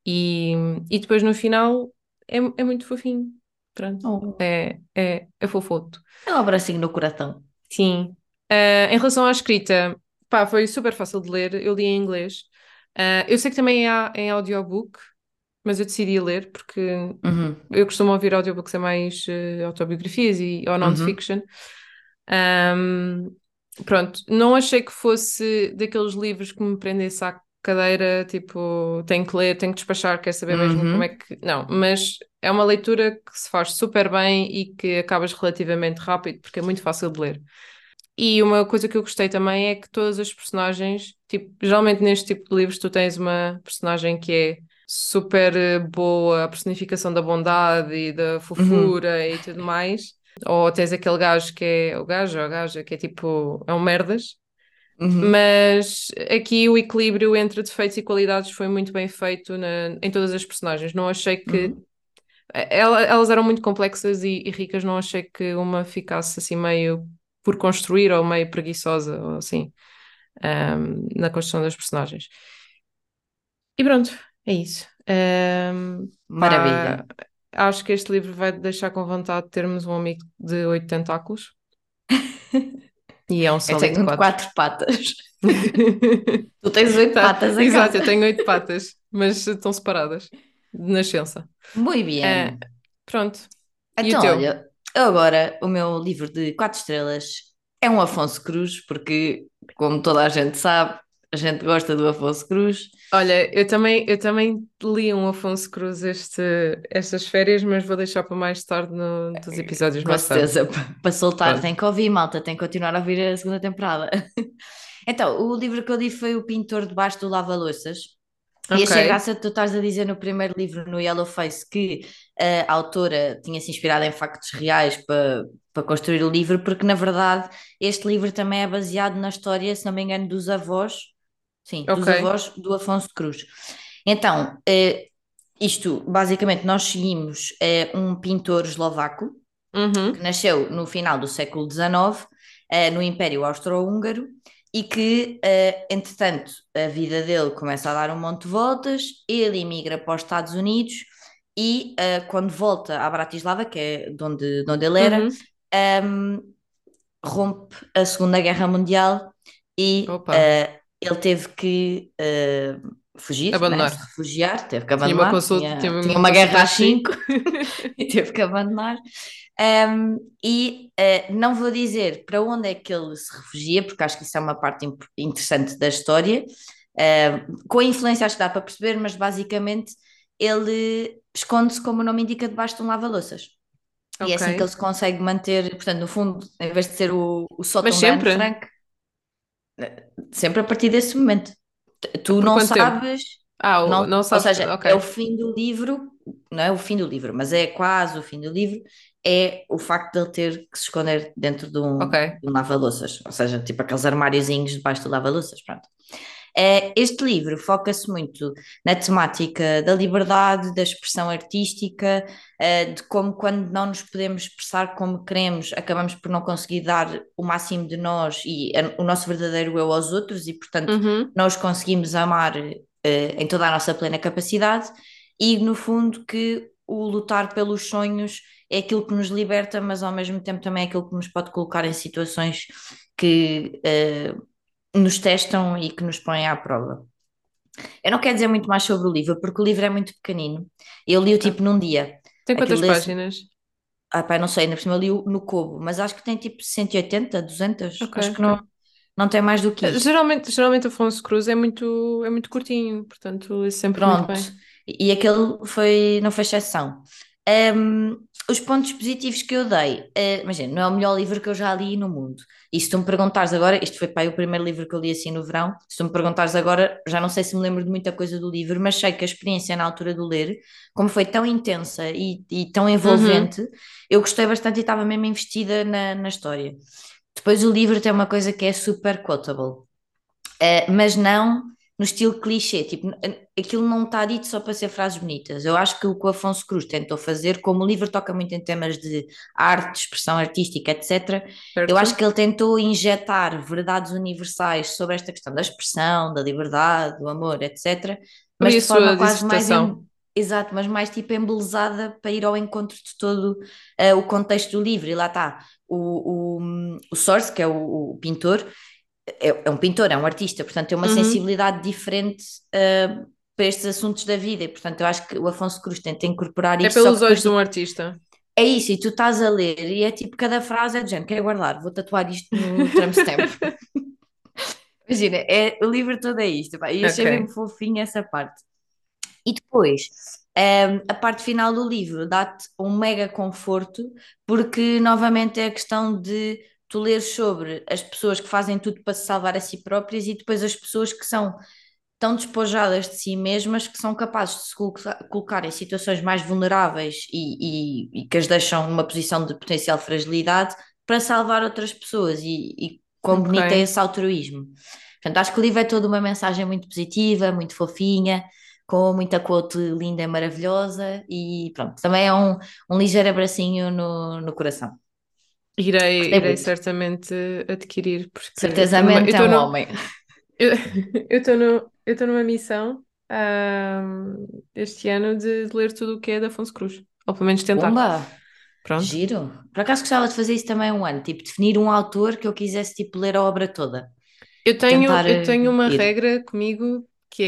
S1: e, e depois no final é, é muito fofinho. Pronto,
S2: Oh,
S1: é, é, é fofoto.
S2: é um abracinho no coração.
S1: Sim. Uh, em relação à escrita, pá, foi super fácil de ler, eu li em inglês. Uh, eu sei que também há em audiobook, mas eu decidi ler porque
S2: Uhum.
S1: eu costumo ouvir audiobooks a mais eh, autobiografias e, ou
S2: Uhum.
S1: Ahm, pronto, não achei que fosse daqueles livros que me prendesse à cadeira, tipo, tenho que ler, tenho que despachar, quero saber mesmo
S2: Uhum.
S1: como é que. Não, mas é uma leitura que se faz super bem e que acabas relativamente rápido, porque é muito fácil de ler. E uma coisa que eu gostei também é que todas as personagens, tipo, geralmente neste tipo de livros tu tens uma personagem que é super eh, boa, a personificação da bondade e da fofura e tudo mais. Ou tens aquele gajo que é o gajo ou a gaja que é tipo, é um merdas.
S2: Uhum.
S1: Mas aqui o equilíbrio entre defeitos e qualidades foi muito bem feito na- em todas as personagens. Não achei que
S2: Uhum.
S1: ela- elas eram muito complexas e, e ricas, não achei que uma ficasse assim meio por construir ou meio preguiçosa ou assim ahm, na construção das personagens. E pronto, é isso. Ahm,
S2: Maravilha.
S1: Acho que este livro vai deixar com vontade de termos um amigo de oito tentáculos. E é um
S2: Eu
S1: sólido
S2: tenho
S1: quatro.
S2: quatro patas. Tu tens oito
S1: Tá,
S2: patas em
S1: Exato,
S2: casa.
S1: eu tenho oito patas, mas estão separadas de nascença.
S2: Muito bem.
S1: Ah, pronto.
S2: Então, olha, agora o meu livro de quatro estrelas é um Afonso Cruz, porque, como toda a gente sabe, a gente gosta do Afonso Cruz.
S1: Olha, eu também, eu também li um Afonso Cruz este, estas férias, mas vou deixar para mais tarde no, dos episódios
S2: Com
S1: mais tarde.
S2: certeza, pa- para soltar,
S1: Pronto.
S2: tem que ouvir, malta, tem que continuar a ouvir a segunda temporada. Então, o livro que eu li foi O Pintor Debaixo do Lava-Louças. E achei graça tu estás a dizer no primeiro livro, no Yellow Face, que a autora tinha-se inspirado em factos reais para, para construir o livro, porque na verdade este livro também é baseado na história, se não me engano, dos avós, sim, dos
S1: Ok.
S2: avós do Afonso Cruz. Então, eh, isto, basicamente, nós seguimos eh, um pintor eslovaco
S1: Uhum.
S2: que nasceu no final do século XIX, eh, no Império Austro-Húngaro, e que, eh, entretanto, a vida dele começa a dar um monte de voltas, ele emigra para os Estados Unidos e, quando volta à Bratislava, que é de onde, de onde ele era,
S1: Uhum.
S2: ehm, rompe a Segunda Guerra Mundial e
S1: Opa.
S2: Ele teve que eh, fugir, né?
S1: Abandonar.
S2: se refugiar, teve que
S1: Tinha uma
S2: abandonar,
S1: consulta,
S2: tinha,
S1: tinha uma
S2: uma guerra às
S1: consulta
S2: cinco e teve que abandonar. Um, e uh, não vou dizer para onde é que ele se refugia, porque acho que isso é uma parte interessante da história. Uh, com a influência, acho que dá para perceber, mas basicamente ele esconde-se, como o nome indica, debaixo de um lava-louças. E é assim que ele se consegue manter, portanto, no fundo, em vez de ser o, o sótão
S1: Mas sempre?
S2: Frank, sempre a partir desse momento. Tu
S1: Por
S2: não
S1: tempo?
S2: sabes,
S1: Ah,
S2: não,
S1: não
S2: ou
S1: sabes.
S2: seja,
S1: Ok.
S2: é o fim do livro, não é o fim do livro, mas é quase o fim do livro, é o facto de ele ter que se esconder dentro de um,
S1: Ok.
S2: de um lava-louças, ou seja, tipo aqueles armáriozinhos debaixo do lava-louças, pronto. Eh, Este livro foca-se muito na temática da liberdade, da expressão artística, eh, de como quando não nos podemos expressar como queremos, acabamos por não conseguir dar o máximo de nós e o nosso verdadeiro eu aos outros e, portanto,
S1: Uhum.
S2: nós conseguimos amar eh, em toda a nossa plena capacidade e, no fundo, que o lutar pelos sonhos é aquilo que nos liberta, mas ao mesmo tempo também é aquilo que nos pode colocar em situações que eh, nos testam e que nos põem à prova. Eu não quero dizer muito mais sobre o livro, porque o livro é muito pequenino. Eu li-o tipo num dia.
S1: Tem quantas
S2: Aquilo
S1: páginas?
S2: Ah, pá, não sei, ainda por cima eu li-o no Kobo, mas acho que tem tipo 180, 200.
S1: Ok,
S2: Acho que
S1: ok.
S2: não, não tem mais do que isso.
S1: Geralmente, geralmente Afonso Cruz é muito, é muito curtinho, portanto, é sempre
S2: Pronto, e aquele foi, não foi exceção. Ahm, os pontos positivos que eu dei, eh, imagina, não é o melhor livro que eu já li no mundo. E se tu me perguntares agora, isto foi pá, o primeiro livro que eu li assim no verão, se tu me perguntares agora, já não sei se me lembro de muita coisa do livro, mas sei que a experiência na altura de o ler, como foi tão intensa e, e tão
S1: Uhum.
S2: envolvente, eu gostei bastante e estava mesmo investida na, na história. Depois o livro tem uma coisa que é super quotable. Uh, mas não no estilo clichê, tipo, aquilo não está dito só para ser frases bonitas. Eu acho que o que o Afonso Cruz tentou fazer, como o livro toca muito em temas de arte, expressão artística, etc., eu acho
S1: Certo?
S2: que ele tentou injetar verdades universais sobre esta questão da expressão, da liberdade, do amor, etc., mas
S1: a
S2: de forma quase mais. em-. Exato, mas mais tipo embelezada para ir ao encontro de todo uh, o contexto do livro. E lá está o, o, o Source, que é o, o pintor, é, é um pintor, é um artista, portanto tem uma
S1: Uhum.
S2: sensibilidade diferente uh, para estes assuntos da vida e portanto eu acho que o Afonso Cruz tenta incorporar
S1: É
S2: isto, só
S1: pelos olhos
S2: depois
S1: de
S2: tu-
S1: um artista.
S2: é isso, e tu estás a ler e é tipo, cada frase é de género, quero guardar, vou tatuar isto no tramstamp. Imagina, é, o livro todo é isto, pá, e achei
S1: Ok.
S2: mesmo fofinho essa parte. E depois, um, a parte final do livro dá-te um mega conforto, porque novamente é a questão de tu ler sobre as pessoas que fazem tudo para se salvar a si próprias e depois as pessoas que são tão despojadas de si mesmas que são capazes de se colocar, em situações mais vulneráveis e, e- e que as deixam numa posição de potencial fragilidade para salvar outras pessoas e, e quão
S1: Ok.
S2: bonito é esse altruísmo. Portanto, acho que o livro é toda uma mensagem muito positiva, muito fofinha, com muita quote linda e maravilhosa e pronto, também é um, um ligeiro abracinho no, no coração.
S1: Irei, irei certamente adquirir, porque eu
S2: Certezamente é
S1: estou
S2: um
S1: no-
S2: homem.
S1: eu eu estou no- eu numa missão este ano de, de ler tudo o que é de Afonso Cruz. Ou pelo menos tentar.
S2: Pumba!
S1: Pronto.
S2: Giro. Por acaso gostava de fazer isso também um ano, tipo, definir um autor que eu quisesse tipo, ler a obra toda.
S1: Eu tenho, eu tenho uma
S2: ir.
S1: regra comigo que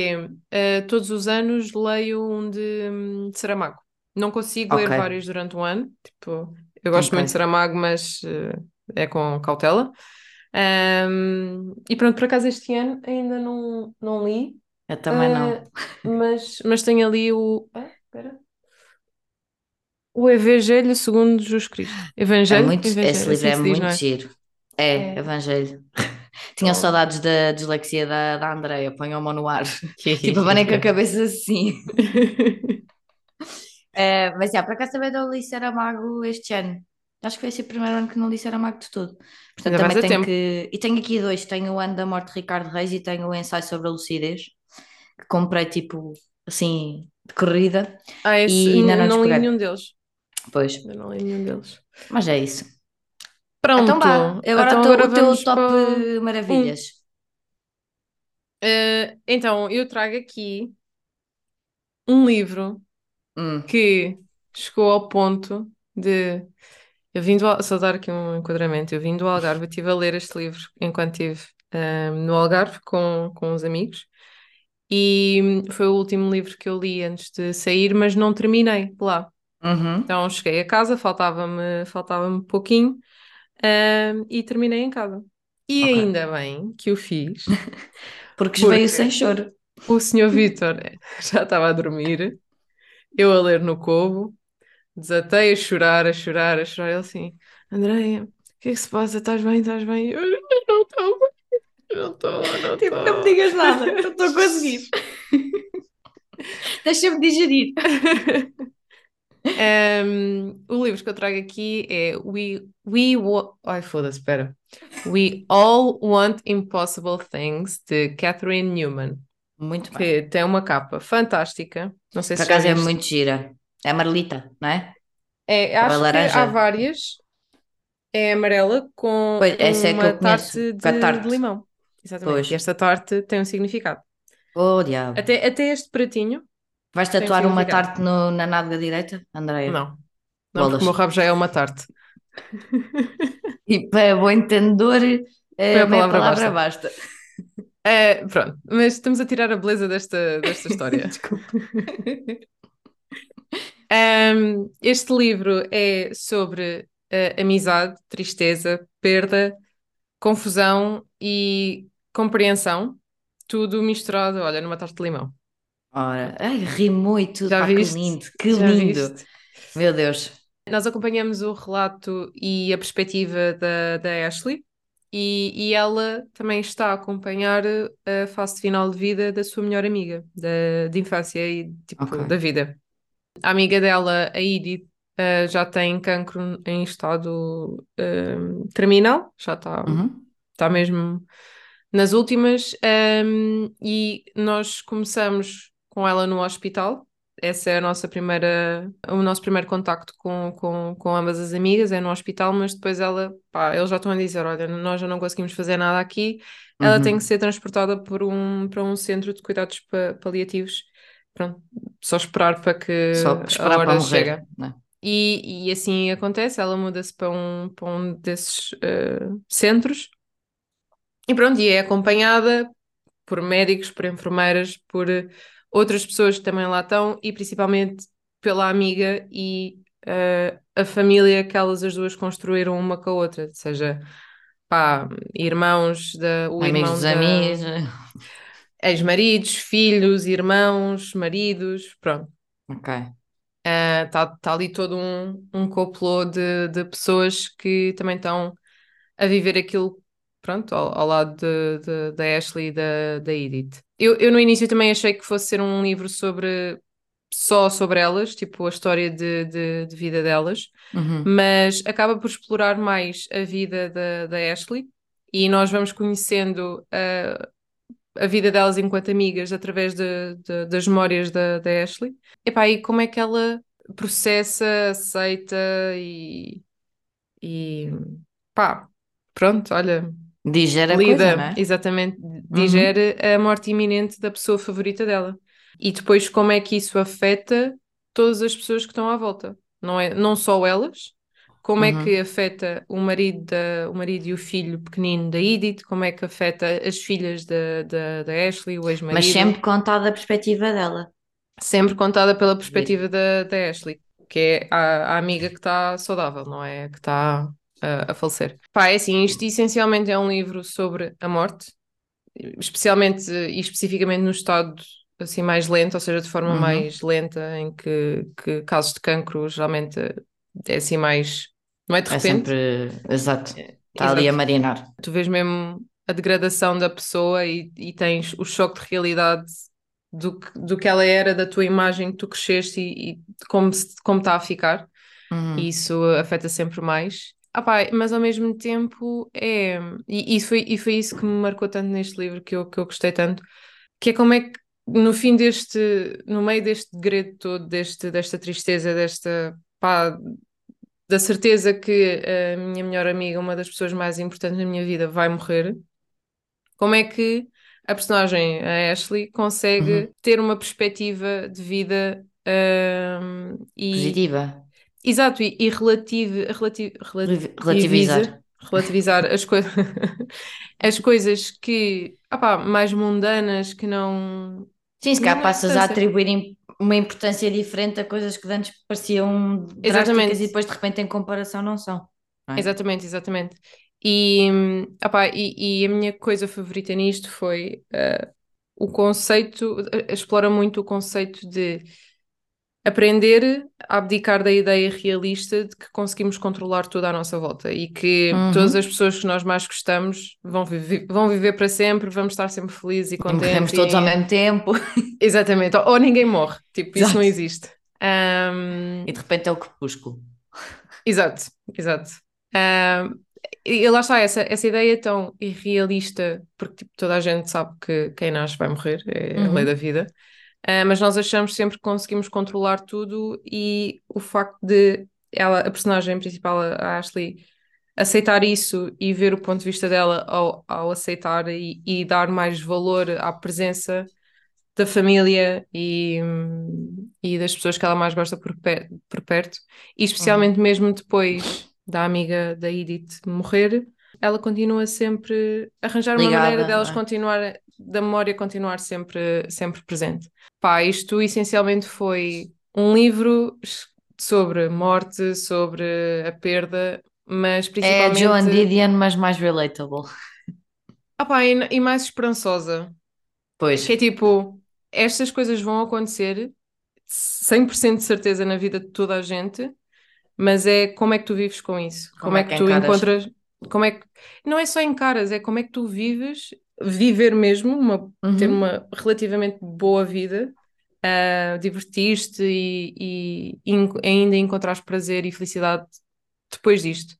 S1: é eh, todos os anos leio um de, hum, de Saramago. Não consigo ler
S2: Ok.
S1: vários durante um ano. Tipo, eu gosto
S2: Ok.
S1: muito de Saramago, mas eh, é com cautela. Ahm, e pronto, por acaso este ano ainda não, não li,
S2: Eu também não.
S1: eh, mas, mas tenho ali o. Ah, espera. O Evangelho segundo Jesus Cristo.
S2: É
S1: Evangelho?
S2: muito,
S1: Evangelho,
S2: esse
S1: assim
S2: livro é
S1: se diz,
S2: muito
S1: é?
S2: giro. É,
S1: É.
S2: Evangelho. Tinha
S1: Oh.
S2: saudades da dislexia da, da Andreia, põe a mão no ar. tipo, abanem com a cabeça assim. Eh, mas já, por acaso também não li Saramago este ano. Acho que foi esse o primeiro ano que não li Saramago de todo. Portanto,
S1: Ainda
S2: também tenho que. E tenho aqui dois: tenho o ano da morte de Ricardo Reis e tenho o ensaio sobre a lucidez, que comprei tipo assim, de corrida.
S1: Ah, esse,
S2: E ainda não
S1: não li nenhum deles.
S2: Pois,
S1: Ainda não li nenhum deles.
S2: mas é isso.
S1: Pronto.
S2: Então vá, agora,
S1: Então agora
S2: o teu top
S1: para
S2: maravilhas.
S1: Eh, então, eu trago aqui um livro
S2: Hum,
S1: que chegou ao ponto de. Eu vim do, só dar aqui um enquadramento. Eu vim do Algarve, eu estive a ler este livro enquanto estive ehm, no Algarve com, com os amigos. E foi o último livro que eu li antes de sair, mas não terminei lá.
S2: uhum.
S1: Então cheguei a casa, faltava-me faltava-me pouquinho, ehm, e terminei em casa. E
S2: Ok.
S1: ainda bem que o fiz.
S2: Porque
S1: Porque-
S2: veio sem choro.
S1: O senhor Vítor já estava a dormir, eu a ler no covo, desatei a chorar, a chorar, a chorar. Ele assim, Andréia, o que é que se passa? Estás bem? Estás bem? Eu "Eu não estou bem, não estou, não
S2: Tipo,
S1: estou.
S2: não me digas nada, eu estou a conseguir. Deixa-me digerir.
S1: Um, o livro que eu trago aqui é We, We Ai, foda-se, espera. We All Want Impossible Things, de Catherine Newman,
S2: Muito bem.
S1: que tem uma capa fantástica. Não sei
S2: Por
S1: se
S2: acaso é muito gira. É amarelita, não é?
S1: É,
S2: é
S1: acho que há várias. É amarela com
S2: Pois, essa é que
S1: uma
S2: eu
S1: tarte
S2: com a
S1: de,
S2: tarte.
S1: de limão. Exatamente.
S2: Pois.
S1: E esta tarte tem um significado.
S2: Oh, diabo.
S1: Até, até este pratinho,
S2: Vais tatuar uma
S1: significado.
S2: tarte no- na nádega direita, Andréia?
S1: não. Não,
S2: Bolas.
S1: porque o meu rabo já é uma tarte.
S2: E para bom entendedor, é,
S1: meia palavra
S2: palavra basta.
S1: É, pronto, mas estamos a tirar a beleza desta, desta história. Um, este livro é sobre uh, amizade, tristeza, perda, confusão e compreensão, tudo misturado, olha, numa tarte de limão.
S2: Ora, ai, rimou e tudo,
S1: Já
S2: pá, que
S1: viste?
S2: lindo, que
S1: Já
S2: lindo.
S1: viste?
S2: Meu Deus.
S1: Nós acompanhamos o relato e a perspectiva da, da Ashley e, e ela também está a acompanhar a fase final de vida da sua melhor amiga, da, de infância e tipo,
S2: Ok.
S1: da vida. A amiga dela, a Edith, eh, já tem cancro em estado eh, terminal, já está
S2: Uhum.
S1: está mesmo nas últimas, ehm, e nós começamos com ela no hospital. Essa é a nossa primeira, o nosso primeiro contacto com, com, com ambas as amigas, é no hospital, mas depois ela, pá, eles já estão a dizer, olha, nós já não conseguimos fazer nada aqui, ela
S2: Uhum.
S1: tem que ser transportada por um, para um centro de cuidados pa- paliativos. Pronto, só esperar para que
S2: Só
S1: a
S2: esperar
S1: hora
S2: para morrer.
S1: chega.
S2: não é?
S1: E, e assim acontece, ela muda-se para um, para um desses eh, centros e pronto, e é acompanhada por médicos, por enfermeiras, por outras pessoas que também lá estão e principalmente pela amiga e eh, a família que elas as duas construíram uma com a outra, ou seja, pá, irmãos, da, o
S2: Amigos
S1: irmão
S2: dos
S1: da,
S2: amigos.
S1: ex-maridos, filhos, irmãos, maridos, pronto.
S2: Ok.
S1: Está tá ali todo um, um complô de, de pessoas que também estão a viver aquilo, pronto, ao, ao lado de, de- da Ashley e da, da Edith. Eu, eu no início também achei que fosse ser um livro sobre só sobre elas, tipo a história de, de, de vida delas,
S2: Uhum.
S1: mas acaba por explorar mais a vida da, da Ashley e nós vamos conhecendo a, a vida delas enquanto amigas através de, de- das memórias da, da Ashley. Epá, e como é que ela processa, aceita e, e pá, pronto, olha,
S2: Digere a
S1: lida,
S2: coisa, não é?
S1: exatamente, digere a morte iminente da pessoa favorita dela. E depois como é que isso afeta todas as pessoas que estão à volta. Não é, não só elas, como é
S2: Uhum.
S1: que afeta o marido, da, o marido e o filho pequenino da Edith, como é que afeta as filhas da, da, da Ashley, o ex-marido.
S2: Mas sempre contado da perspectiva dela.
S1: Sempre contada pela perspectiva da, da Ashley, que é a, a amiga que está saudável, não é? Que está a, a falecer. Pá, é assim, isto essencialmente é um livro sobre a morte, especialmente e especificamente no estado assim mais lento, ou seja, de forma
S2: Uhum.
S1: mais lenta, em que, que casos de cancro geralmente é assim mais. Não é de
S2: É
S1: repente?
S2: sempre. Exato. Está ali a marinar.
S1: Tu vês mesmo a degradação da pessoa e, e tens o choque de realidade do que, do que ela era, da tua imagem que tu cresceste e, e como, como está a ficar.
S2: Uhum.
S1: E isso afeta sempre mais. Ah, pá, mas ao mesmo tempo é. E, e, foi, e foi isso que me marcou tanto neste livro, que eu, que eu gostei tanto, que é como é que no fim deste, no meio deste degredo todo, deste, desta tristeza, desta pá, da certeza que a minha melhor amiga, uma das pessoas mais importantes na minha vida, vai morrer, como é que a personagem, a Ashley, consegue
S2: Uhum.
S1: ter uma perspectiva de vida hum, e
S2: Positiva.
S1: Exato e, e
S2: Relativizar.
S1: relativiza- relativizar as coisas as coisas que opá, mais mundanas que não
S2: Sim, se calhar
S1: é
S2: passas a atribuir uma importância diferente a coisas que antes pareciam drásticas e depois de repente em comparação não são. não é?
S1: Exatamente, exatamente. E, opá, e, e a minha coisa favorita nisto foi eh, o conceito, eh, explora muito o conceito de aprender a abdicar da ideia realista de que conseguimos controlar tudo à nossa volta e que
S2: Uhum.
S1: todas as pessoas que nós mais gostamos vão viver, vão viver para sempre, vamos estar sempre felizes e
S2: E morremos
S1: contentes.
S2: todos
S1: e-
S2: ao mesmo tempo
S1: Exatamente, ou, ou ninguém morre, tipo, isso
S2: Exato.
S1: não existe. Ahm,
S2: e de repente é o crepúsculo.
S1: Exato, exato. Ahm, e lá está, essa, essa ideia tão irrealista, porque tipo, toda a gente sabe que quem nasce vai morrer, é a
S2: Uhum.
S1: lei da vida, Ah, mas nós achamos sempre que conseguimos controlar tudo e o facto de ela, a personagem principal, a Ashley, aceitar isso e ver o ponto de vista dela ao, ao aceitar e, e dar mais valor à presença da família e, e das pessoas que ela mais gosta por, por perto, e especialmente mesmo depois da amiga da Edith morrer, ela continua sempre arranjar uma
S2: Ligada,
S1: maneira delas
S2: é?
S1: continuar, da memória continuar sempre, sempre presente. Pá, isto essencialmente foi um livro sobre morte, sobre a perda, mas
S2: É a
S1: principalmente.
S2: Joan Didion, mas mais relatable.
S1: Ah pá, e, e mais esperançosa.
S2: Pois,
S1: Que é tipo, estas coisas vão acontecer 100% de certeza na vida de toda a gente, mas é como é que tu vives com isso? Como, é que, tu
S2: encaras?
S1: encontras. Como é que. Não é só encaras, é como é que tu vives, viver mesmo, uma, ter
S2: Uhum.
S1: uma relativamente boa vida, divertir-te e, e en- ainda encontrares prazer e felicidade depois disto.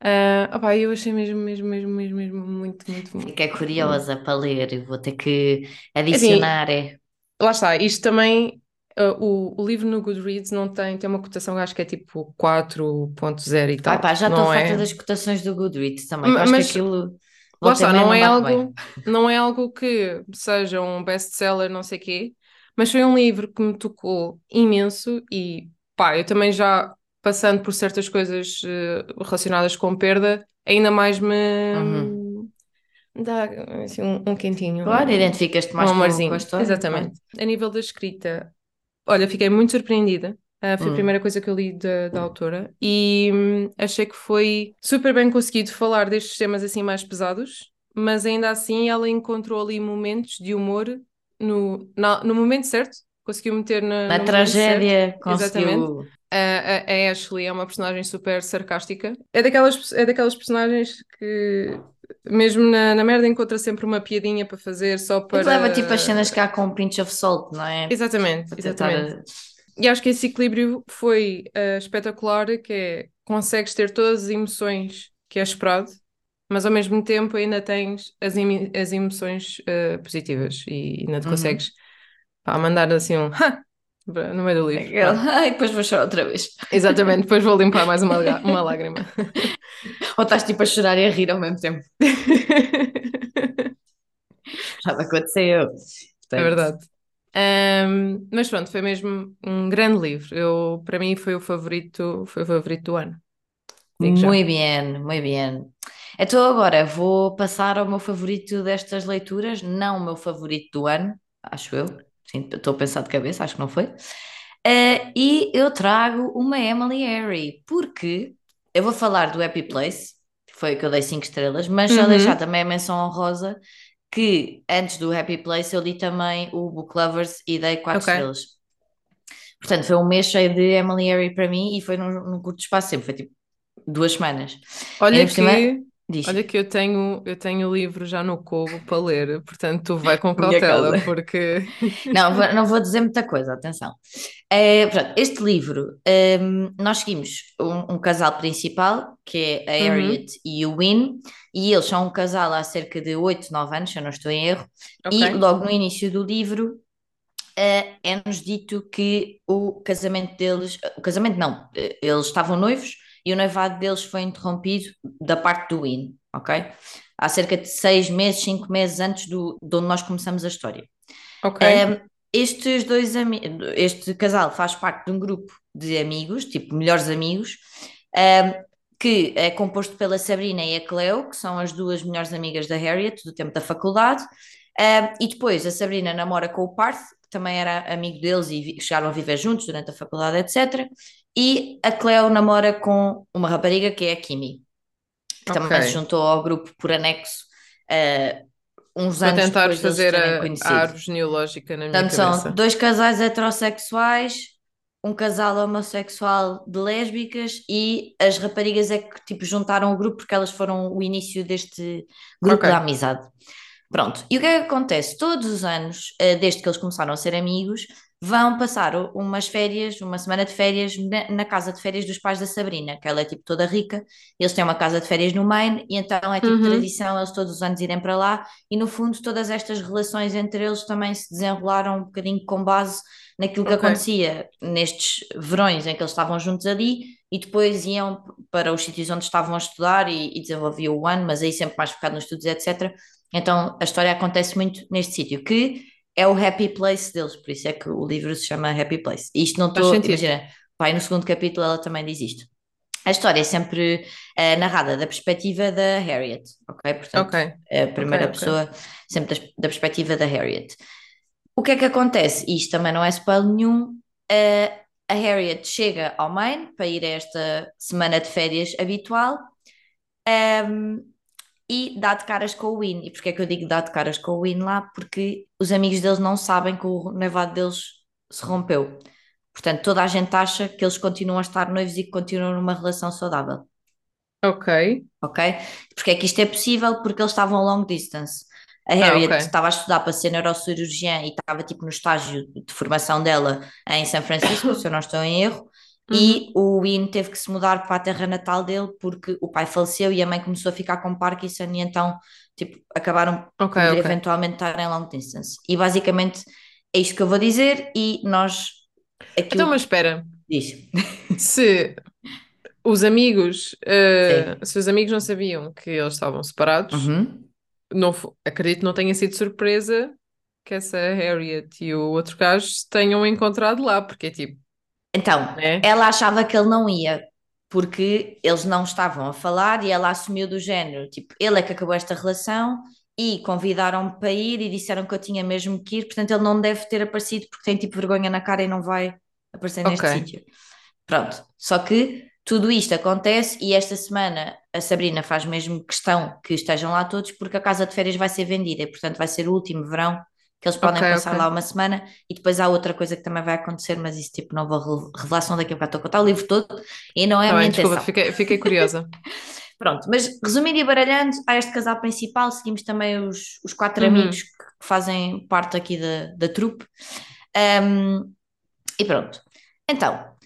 S1: Ah, opá, eu achei mesmo, mesmo, mesmo, mesmo, mesmo muito, muito, muito.
S2: Fiquei curiosa para ler, vou ter que
S1: Assim,
S2: adicionar. É.
S1: Lá está, isto também, uh, o, o livro no Goodreads não tem, tem uma cotação, acho que é tipo 4.0 e tal.
S2: Ai pá, já estou
S1: não
S2: farta
S1: é?
S2: das cotações do Goodreads também,
S1: Ma-
S2: que eu acho
S1: mas-
S2: que aquilo
S1: Lá não é
S2: bem.
S1: algo, não é algo que seja um best-seller, não sei quê, mas foi um livro que me tocou imenso e pá, eu também já passando por certas coisas uh, relacionadas com perda, ainda mais me
S2: Uhum.
S1: dá assim, um, um quentinho.
S2: Claro,
S1: um-
S2: identificas-te
S1: um
S2: mais com, com
S1: amorzinho.
S2: a história.
S1: Exatamente. A nível da escrita, olha, fiquei muito surpreendida. Ah, foi a
S2: Hum.
S1: primeira coisa que eu li da, da autora e hum, achei que foi super bem conseguido falar destes temas assim mais pesados, mas ainda assim ela encontrou ali momentos de humor no, na- no momento certo, conseguiu meter na,
S2: Na
S1: certo.
S2: tragédia conseguiu.
S1: A, a- a Ashley é uma personagem super sarcástica. É daquelas, é daquelas personagens que, mesmo na, na merda, encontra sempre uma piadinha para fazer só
S2: E
S1: para.
S2: leva tipo as cenas cá com um pinch of salt, não é?
S1: Exatamente,
S2: Para tentar-
S1: exatamente. E acho que esse equilíbrio foi eh, espetacular, que é consegues ter todas as emoções que é esperado, mas ao mesmo tempo ainda tens as, as emoções eh, positivas e ainda te
S2: Uhum.
S1: consegues pá, mandar assim um! No meio do livro. Pronto.
S2: Ai, depois vou chorar outra vez.
S1: Exatamente, depois vou limpar mais uma, uma lágrima.
S2: Ou estás tipo a chorar e a rir ao mesmo tempo. Já me aconteceu.
S1: É
S2: Portanto,
S1: verdade. Ahm, mas pronto, foi mesmo um grande livro. Eu, para mim foi o favorito, foi o favorito do ano.
S2: Muito bem, muito bem. Então agora vou passar ao meu favorito destas leituras, não o meu favorito do ano, acho eu. Sim, estou a pensar de cabeça, acho que não foi. Eh, e eu trago uma Emily Harry, porque eu vou falar do Happy Place, que foi o que eu dei 5 estrelas, mas
S1: Uhum.
S2: deixar também a menção honrosa que antes do Happy Place eu li também o Book Lovers e dei 4
S1: Ok.
S2: estrelas. Portanto, foi um mês cheio de Emily Harry para mim e foi num, num curto espaço, sempre foi tipo duas semanas.
S1: Olha
S2: cima,
S1: que
S2: Diz.
S1: Olha que eu tenho, eu tenho o livro já no Kobo para ler, portanto tu vai com cautela, porque...
S2: Não, vou- não vou dizer muita coisa, atenção. É, portanto, este livro, hum, nós seguimos um, um casal principal, que é a
S1: Uhum,
S2: Harriet e o Win, e eles são um casal há cerca de 8, 9 anos, se eu não estou em erro, e
S1: ok.
S2: logo no início do livro eh, é-nos dito que o casamento deles, o casamento não, eh, eles estavam noivos e o noivado deles foi interrompido da parte do Win, ok? Há cerca de seis meses, cinco meses antes do, de onde nós começamos a história.
S1: Ok.
S2: Um, estes dois este casal faz parte de um grupo de amigos, tipo melhores amigos, um, que é composto pela Sabrina e a Cleo, que são as duas melhores amigas da Harriet do tempo da faculdade. Um, e depois a Sabrina namora com o Parth, que também era amigo deles e chegaram a viver juntos durante a faculdade, etc. E a Cleo namora com uma rapariga que é a Kimi, que também
S1: Ok.
S2: se juntou ao grupo por anexo, uh, uns
S1: Para
S2: anos
S1: tentar fazer a, a árvore genealógica na minha
S2: Portanto, são
S1: cabeça.
S2: dois casais heterossexuais, um casal homossexual de lésbicas e as raparigas é que tipo juntaram o grupo porque elas foram o início deste grupo
S1: Ok.
S2: de amizade. Pronto, e o que é que acontece? Todos os anos, eh, desde que eles começaram a ser amigos, vão passar umas férias, uma semana de férias na, na casa de férias dos pais da Sabrina, que ela é tipo toda rica, eles têm uma casa de férias no Maine, e então é tipo
S1: Uhum.
S2: tradição eles todos os anos irem para lá, e no fundo todas estas relações entre eles também se desenrolaram um bocadinho com base naquilo que
S1: Ok.
S2: acontecia nestes verões em que eles estavam juntos ali, e depois iam para os sítios onde estavam a estudar e, e desenvolviam o ano, mas aí sempre mais focado nos estudos, etc. Então a história acontece muito neste sítio, que é o happy place deles, por isso é que o livro se chama Happy Place. E isto não estou, imagina, vai no segundo capítulo ela também diz isto. A história é sempre eh, narrada da perspectiva da Harriet, ok? Portanto,
S1: Ok.
S2: é a primeira
S1: ok.
S2: pessoa sempre das- da, perspectiva da Harriet. O que é que acontece? Isto também não é spoiler nenhum. a Harriet chega ao Maine para ir a esta semana de férias habitual ehm, e dá de caras com o Win. E porquê é que eu digo dá de caras com o Win lá? Porque os amigos deles não sabem que o noivado deles se rompeu. Portanto, toda a gente acha que eles continuam a estar noivos e que continuam numa relação saudável.
S1: Ok.
S2: Ok? Porque é que isto é possível? Porque eles estavam long distance. A
S1: Ah,
S2: Harriet
S1: ok.
S2: estava a estudar para ser neurocirurgiã e estava tipo no estágio de formação dela em São Francisco, se eu não estou em erro,
S1: Uhum.
S2: e o Win teve que se mudar para a terra natal dele porque o pai faleceu e a mãe começou a ficar com Parkinson e então tipo, acabaram
S1: Ok,
S2: por
S1: ok.
S2: eventualmente estar em long distance. E basicamente é isto que eu vou dizer e nós
S1: Então,
S2: aquilo
S1: mas espera.
S2: diz.
S1: Se os amigos,
S2: Sim.
S1: se os amigos não sabiam que eles estavam separados,
S2: Uhum.
S1: não, acredito que não tenha sido surpresa que essa Harriet e o outro gajo tenham encontrado lá, porque é tipo,
S2: Então,
S1: né?
S2: ela achava que ele não ia, porque eles não estavam a falar e ela assumiu do género, tipo, ele é que acabou esta relação e convidaram-me para ir e disseram que eu tinha mesmo que ir, portanto ele não deve ter aparecido porque tem tipo vergonha na cara e não vai aparecer neste
S1: Ok.
S2: sítio. Pronto, só que tudo isto acontece e esta semana a Sabrina faz mesmo questão que estejam lá todos porque a casa de férias vai ser vendida e portanto vai ser o último verão que eles podem
S1: Ok,
S2: passar
S1: ok.
S2: lá uma semana e depois há outra coisa que também vai acontecer, mas isso tipo não vou re- revelação daqui a bocado, estou a contar o livro todo e não é a
S1: Tá
S2: minha
S1: bem, desculpa, fiquei, fiquei curiosa.
S2: Pronto, mas resumindo e baralhando, há este casal principal, seguimos também os, os quatro
S1: Uhum.
S2: amigos que que fazem parte aqui da, da trupe. Um, e pronto. Então,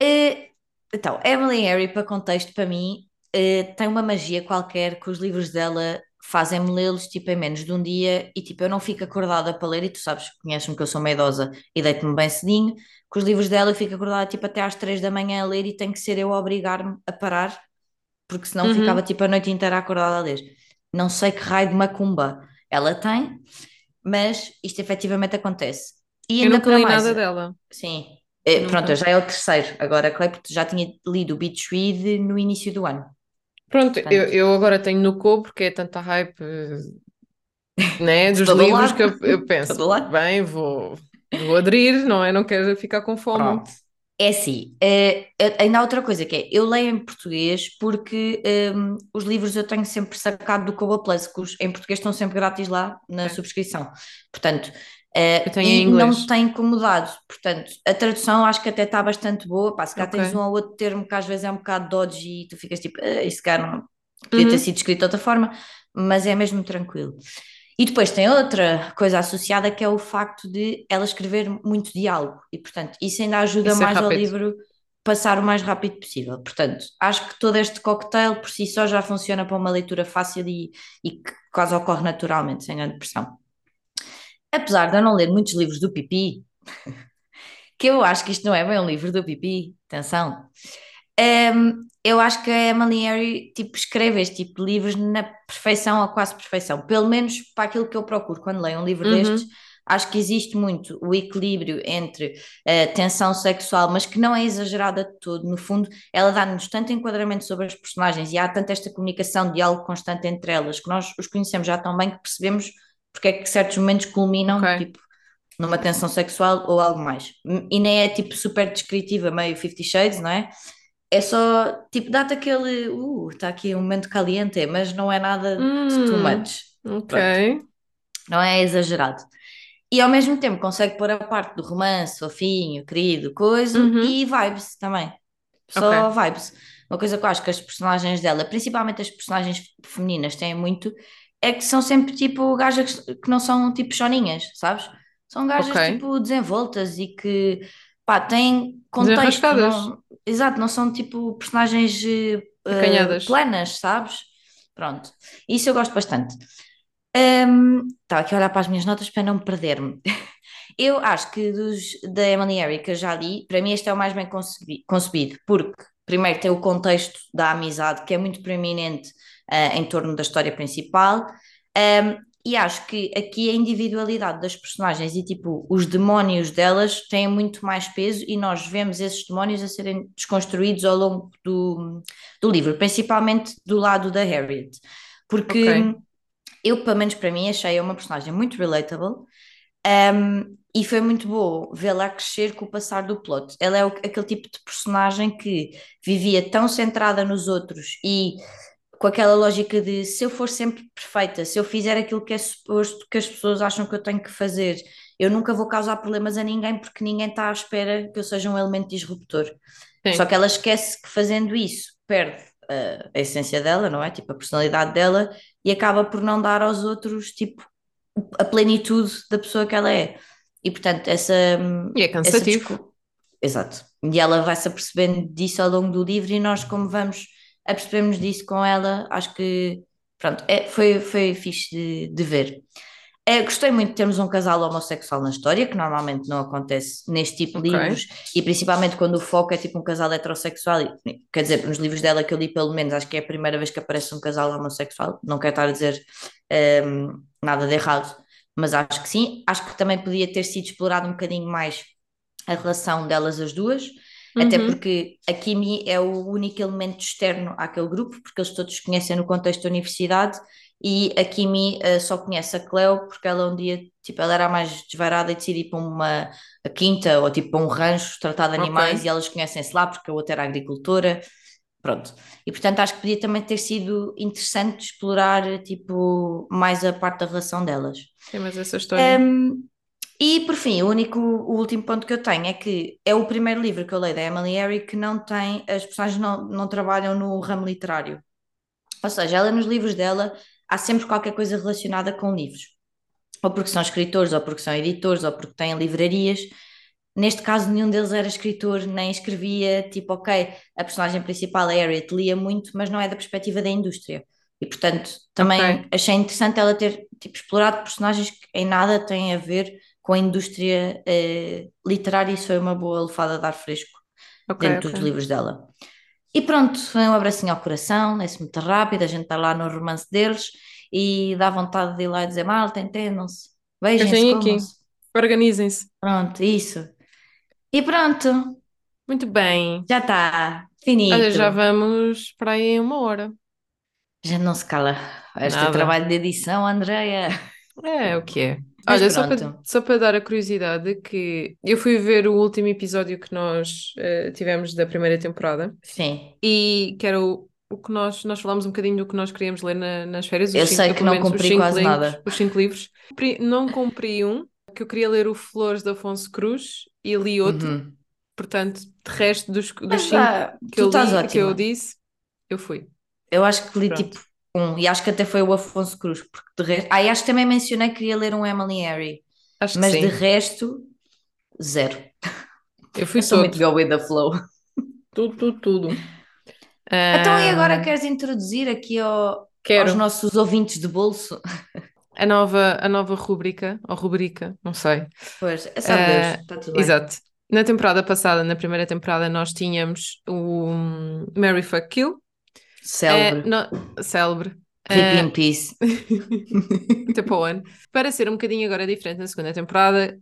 S2: eh, então, Emily Harry, para contexto, para mim, eh, tem uma magia qualquer que os livros dela fazem-me lê-los tipo em menos de um dia e tipo eu não fico acordada para ler e tu sabes, conheces-me que eu sou meio idosa e deito-me bem cedinho, com os livros dela eu fico acordada tipo até às três da manhã a ler e tem que ser eu a obrigar-me a parar porque senão
S1: Uhum.
S2: ficava tipo a noite inteira acordada a ler. Não sei que raio de macumba ela tem, mas isto efetivamente acontece. E
S1: Eu
S2: ainda
S1: nunca
S2: para
S1: li
S2: mais,
S1: nada dela.
S2: sim. Eh,
S1: Nunca.
S2: pronto, já é o terceiro. Agora, Clay, porque já tinha lido o Beach Read no início do ano.
S1: Pronto, eu,
S2: Portanto,
S1: eu agora tenho no Kobo porque é tanta hype, né,
S2: de
S1: dos livros
S2: lado.
S1: que eu, eu
S2: De
S1: penso,
S2: todo lado.
S1: bem, vou, vou aderir, não é? Não quero ficar com fome.
S2: Pronto. É assim, eh, eh, ainda há outra coisa que é, eu leio em português porque ehm, os livros eu tenho sempre sacado do Kobo Plus, que os, em português estão sempre grátis lá na subscrição. Portanto, eh,
S1: em
S2: e não tem incomodado. Portanto, a tradução acho que até está bastante boa. Pá, se calhar tens
S1: Ok.
S2: um ou outro termo que às vezes é um bocado dodgy e tu ficas tipo, ah, isso cá não, Podia
S1: Uhum.
S2: ter sido escrito de outra forma, mas é mesmo tranquilo. E depois tem outra coisa associada que é o facto de ela escrever muito diálogo, e portanto isso ainda ajuda
S1: Isso é
S2: mais ao
S1: rápido.
S2: livro passar o mais rápido possível. Portanto, acho que todo este cocktail por si só já funciona para uma leitura fácil e, e que quase ocorre naturalmente, sem grande pressão. Apesar de eu não ler muitos livros do Pipi, que eu acho que isto não é bem um livro do Pipi, atenção. Hum, eu acho que a Emily Henry tipo, escreve este tipo de livros na perfeição ou quase perfeição, pelo menos para aquilo que eu procuro quando leio um livro
S1: Uhum.
S2: destes. Acho que existe muito o equilíbrio entre a tensão sexual, mas que não é exagerada de todo. No fundo, ela dá-nos tanto enquadramento sobre as personagens e há tanta esta comunicação, diálogo constante entre elas, que nós os conhecemos já tão bem que percebemos porque é que certos momentos culminam
S1: Ok.
S2: tipo, numa tensão sexual ou algo mais. E nem é tipo super descritiva, meio Fifty Shades, não é? É só tipo, dá-te aquele, uh, está aqui um momento caliente, mas não é nada too
S1: Hum,
S2: much,
S1: ok.
S2: não é exagerado. E ao mesmo tempo consegue pôr a parte do romance, fofinho, querido, coisa,
S1: Uhum.
S2: e vibes também. Só vibes. Uma coisa que eu acho que as personagens dela, principalmente as personagens femininas, têm muito, é que são sempre tipo gajas que não são tipo choninhas, sabes? São gajas
S1: Ok.
S2: tipo desenvoltas e que pá, têm contexto. Não, exato, não são tipo personagens
S1: Acanhadas.
S2: planas, sabes? Pronto. Isso eu gosto bastante. Estava aqui a olhar para as minhas notas para não me perder-me. Eu acho que dos da Emily Henry que eu já li, para mim este é o mais bem concebi- concebido, porque primeiro tem o contexto da amizade que é muito preeminente ah, em torno da história principal, Hum, e acho que aqui a individualidade das personagens e tipo os demónios delas têm muito mais peso e nós vemos esses demónios a serem desconstruídos ao longo do, do livro, principalmente do lado da Harriet, porque
S1: Ok.
S2: eu, pelo menos para mim, achei uma personagem muito relatable. Um, e foi muito bom vê-la crescer com o passar do plot. Ela é o- aquele tipo de personagem que vivia tão centrada nos outros e com aquela lógica de se eu for sempre perfeita, se eu fizer aquilo que é suposto que as pessoas acham que eu tenho que fazer, eu nunca vou causar problemas a ninguém porque ninguém está à espera que eu seja um elemento disruptor.
S1: Sim.
S2: Só que ela esquece que fazendo isso perde uh, a essência dela, não é? Tipo, a personalidade dela e acaba por não dar aos outros, tipo, a plenitude da pessoa que ela é. E portanto, essa.
S1: E é
S2: essa
S1: cansativo.
S2: discu- Exato. E ela vai se apercebendo disso ao longo do livro, e nós, como vamos apercebemos disso com ela, acho que. Pronto, é, foi, foi fixe de, de ver. É, gostei muito de termos um casal homossexual na história, que normalmente não acontece neste tipo de
S1: Ok.
S2: livros, e principalmente quando o foco é tipo um casal heterossexual. e, Quer dizer, nos livros dela que eu li, pelo menos, acho que é a primeira vez que aparece um casal homossexual. Não quero estar a dizer ehm, nada de errado, mas acho que sim. Acho que também podia ter sido explorado um bocadinho mais a relação delas as duas, até
S1: Uhum.
S2: porque a Kimi é o único elemento externo àquele grupo, porque eles todos conhecem no contexto da universidade e a Kimi eh, só conhece a Cleo porque ela um dia, tipo, ela era mais desvairada e decidiu ir para uma quinta ou tipo para um rancho tratar de animais e elas conhecem-se lá porque a outra era agricultora, pronto. E portanto acho que podia também ter sido interessante explorar, tipo, mais a parte da relação delas.
S1: Sim, mas essa história.
S2: Um, e por fim, o único, o último ponto que eu tenho é que é o primeiro livro que eu leio da Emily Henry que não tem, as personagens não, não trabalham no ramo literário. Ou seja, ela nos livros dela há sempre qualquer coisa relacionada com livros. Ou porque são escritores, ou porque são editores, ou porque têm livrarias. Neste caso, nenhum deles era escritor, nem escrevia, tipo, ok, a personagem principal, a Harriet, lia muito, mas não é da perspectiva da indústria. E, portanto, também
S1: Ok.
S2: achei interessante ela ter, tipo, explorado personagens que em nada têm a ver com a indústria eh, literária. Isso foi uma boa lefada de ar fresco
S1: Ok,
S2: dentro
S1: ok.
S2: dos livros dela. E pronto, foi um abracinho ao coração, é-se muito rápido, a gente está lá no romance deles e dá vontade de ir lá e dizer, malta, entendam-se,
S1: Casem aqui. Organizem-se.
S2: Pronto, isso. E pronto,
S1: Muito bem.
S2: já está, finito.
S1: Olha, já vamos para aí uma hora.
S2: Já não se cala. Este é
S1: Nada.
S2: trabalho de edição, Andreia.
S1: É o que é.
S2: Mas
S1: Olha, só para, só para dar a curiosidade que eu fui ver o último episódio que nós eh, tivemos da primeira temporada
S2: Sim,
S1: e que era o, o que nós, nós falámos um bocadinho do que nós queríamos ler na- nas férias.
S2: Eu
S1: cinco-
S2: sei que não cumpri quase
S1: livros-
S2: nada.
S1: Os cinco livros. Não cumpri um, que eu queria ler o Flores de Afonso Cruz e li outro.
S2: Uhum.
S1: Portanto, de resto dos, dos
S2: Mas
S1: cinco
S2: vá,
S1: que eu li, que eu disse, eu fui.
S2: Eu acho que li
S1: Pronto.
S2: tipo um, e acho que até foi o Afonso Cruz, porque de resto. Ah, acho que também mencionei que queria ler um Emily Harry,
S1: Acho que
S2: mas de resto, zero.
S1: Eu fui
S2: sou muito go with the flow.
S1: Tudo, tudo, tudo.
S2: Então, e agora queres introduzir aqui ao- aos nossos ouvintes de bolso?
S1: a nova, a nova rubrica, ou rubrica, não sei.
S2: Pois, é só Deus,
S1: Ah,
S2: está tudo bem.
S1: exato. Na temporada passada, na primeira temporada, nós tínhamos o Mary Fuck Kill.
S2: Célebre.
S1: Eh, no- célebre.
S2: Rip
S1: Eh,
S2: in peace.
S1: até para o ano. Para ser um bocadinho agora diferente na segunda temporada,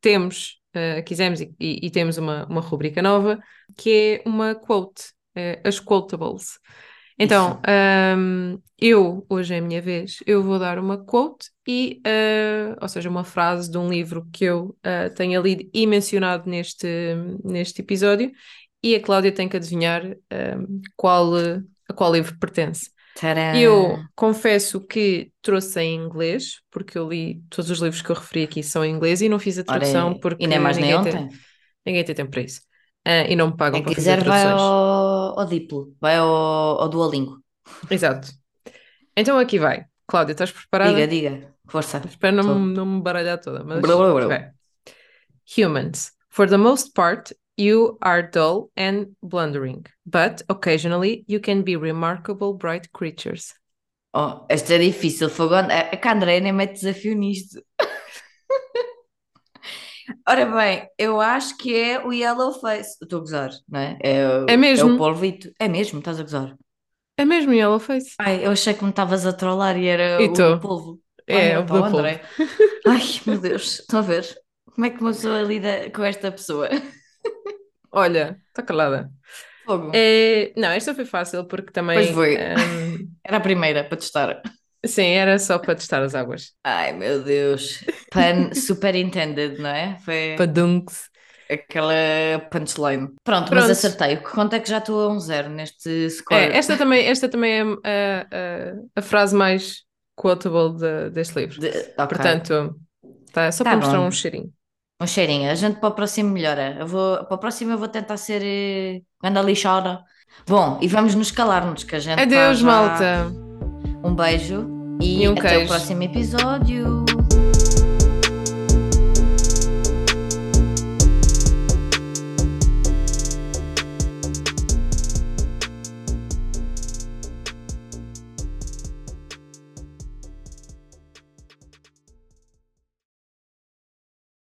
S1: temos, eh, quisemos e, e- temos uma, uma rubrica nova, que é uma quote, eh, as quotables. Então, ahm, eu, hoje é a minha vez, eu vou dar uma quote e, eh, ou seja, uma frase de um livro que eu eh, tenha lido e mencionado neste, neste episódio, e a Cláudia tem que adivinhar ahm, qual, a qual livro pertence.
S2: Tcharam.
S1: Eu confesso que trouxe em inglês, porque eu li todos os livros que eu referi aqui são em inglês e não fiz a
S2: Ora,
S1: tradução porque
S2: e nem mais nem
S1: ninguém tem,
S2: ontem.
S1: ninguém tem tempo para isso. Ah, e não me pagam
S2: Quem
S1: para fazer
S2: quiser vai
S1: traduções.
S2: ao, ao Diplo, vai ao, ao Duolingo.
S1: Exato. Então aqui vai. Cláudia, estás preparada?
S2: Diga, diga, força.
S1: Espero não, não me baralhar toda, mas
S2: Blá, blá, blá.
S1: vai. Humans. For the most part, you are dull and blundering, but occasionally you can be remarkable bright creatures.
S2: Oh, esta é difícil, fogo. Que a André nem mete desafio nisto. Ora bem, eu acho que é o Yellow Face. Estou a gozar, não é? É, o-
S1: É mesmo?
S2: É o polvito. É mesmo, estás a gozar.
S1: É mesmo Yellowface.
S2: Ai, eu achei que me estavas a trollar e era
S1: E
S2: o
S1: tô.
S2: polvo.
S1: É,
S2: Ai,
S1: o
S2: opa,
S1: do
S2: o André. Ai, meu Deus, estão a ver? Como é que uma pessoa lida com esta pessoa?
S1: Olha, está calada. É, não, esta foi fácil porque também.
S2: Pois foi.
S1: ahm,
S2: Era a primeira para testar.
S1: sim, era só para testar as águas.
S2: Ai, meu Deus. Pun superintended, não é? Foi
S1: Padunks.
S2: aquela punchline. Pronto,
S1: Pronto.
S2: mas acertei. O que conta é que já estou a um zero neste score.
S1: É, esta também, esta também é a, a, a frase mais quotable de- deste livro.
S2: De- ok.
S1: Portanto, tá, só
S2: Tá
S1: para mostrar
S2: bom.
S1: um cheirinho.
S2: Um cheirinho. A gente para o próximo melhora. Eu vou, para o próximo eu vou tentar ser eh, anda lixada. Bom, e vamos nos calar-nos, que a gente
S1: Adeus,
S2: já-
S1: malta.
S2: Um beijo e,
S1: E um
S2: até o
S1: queijo.
S2: próximo episódio.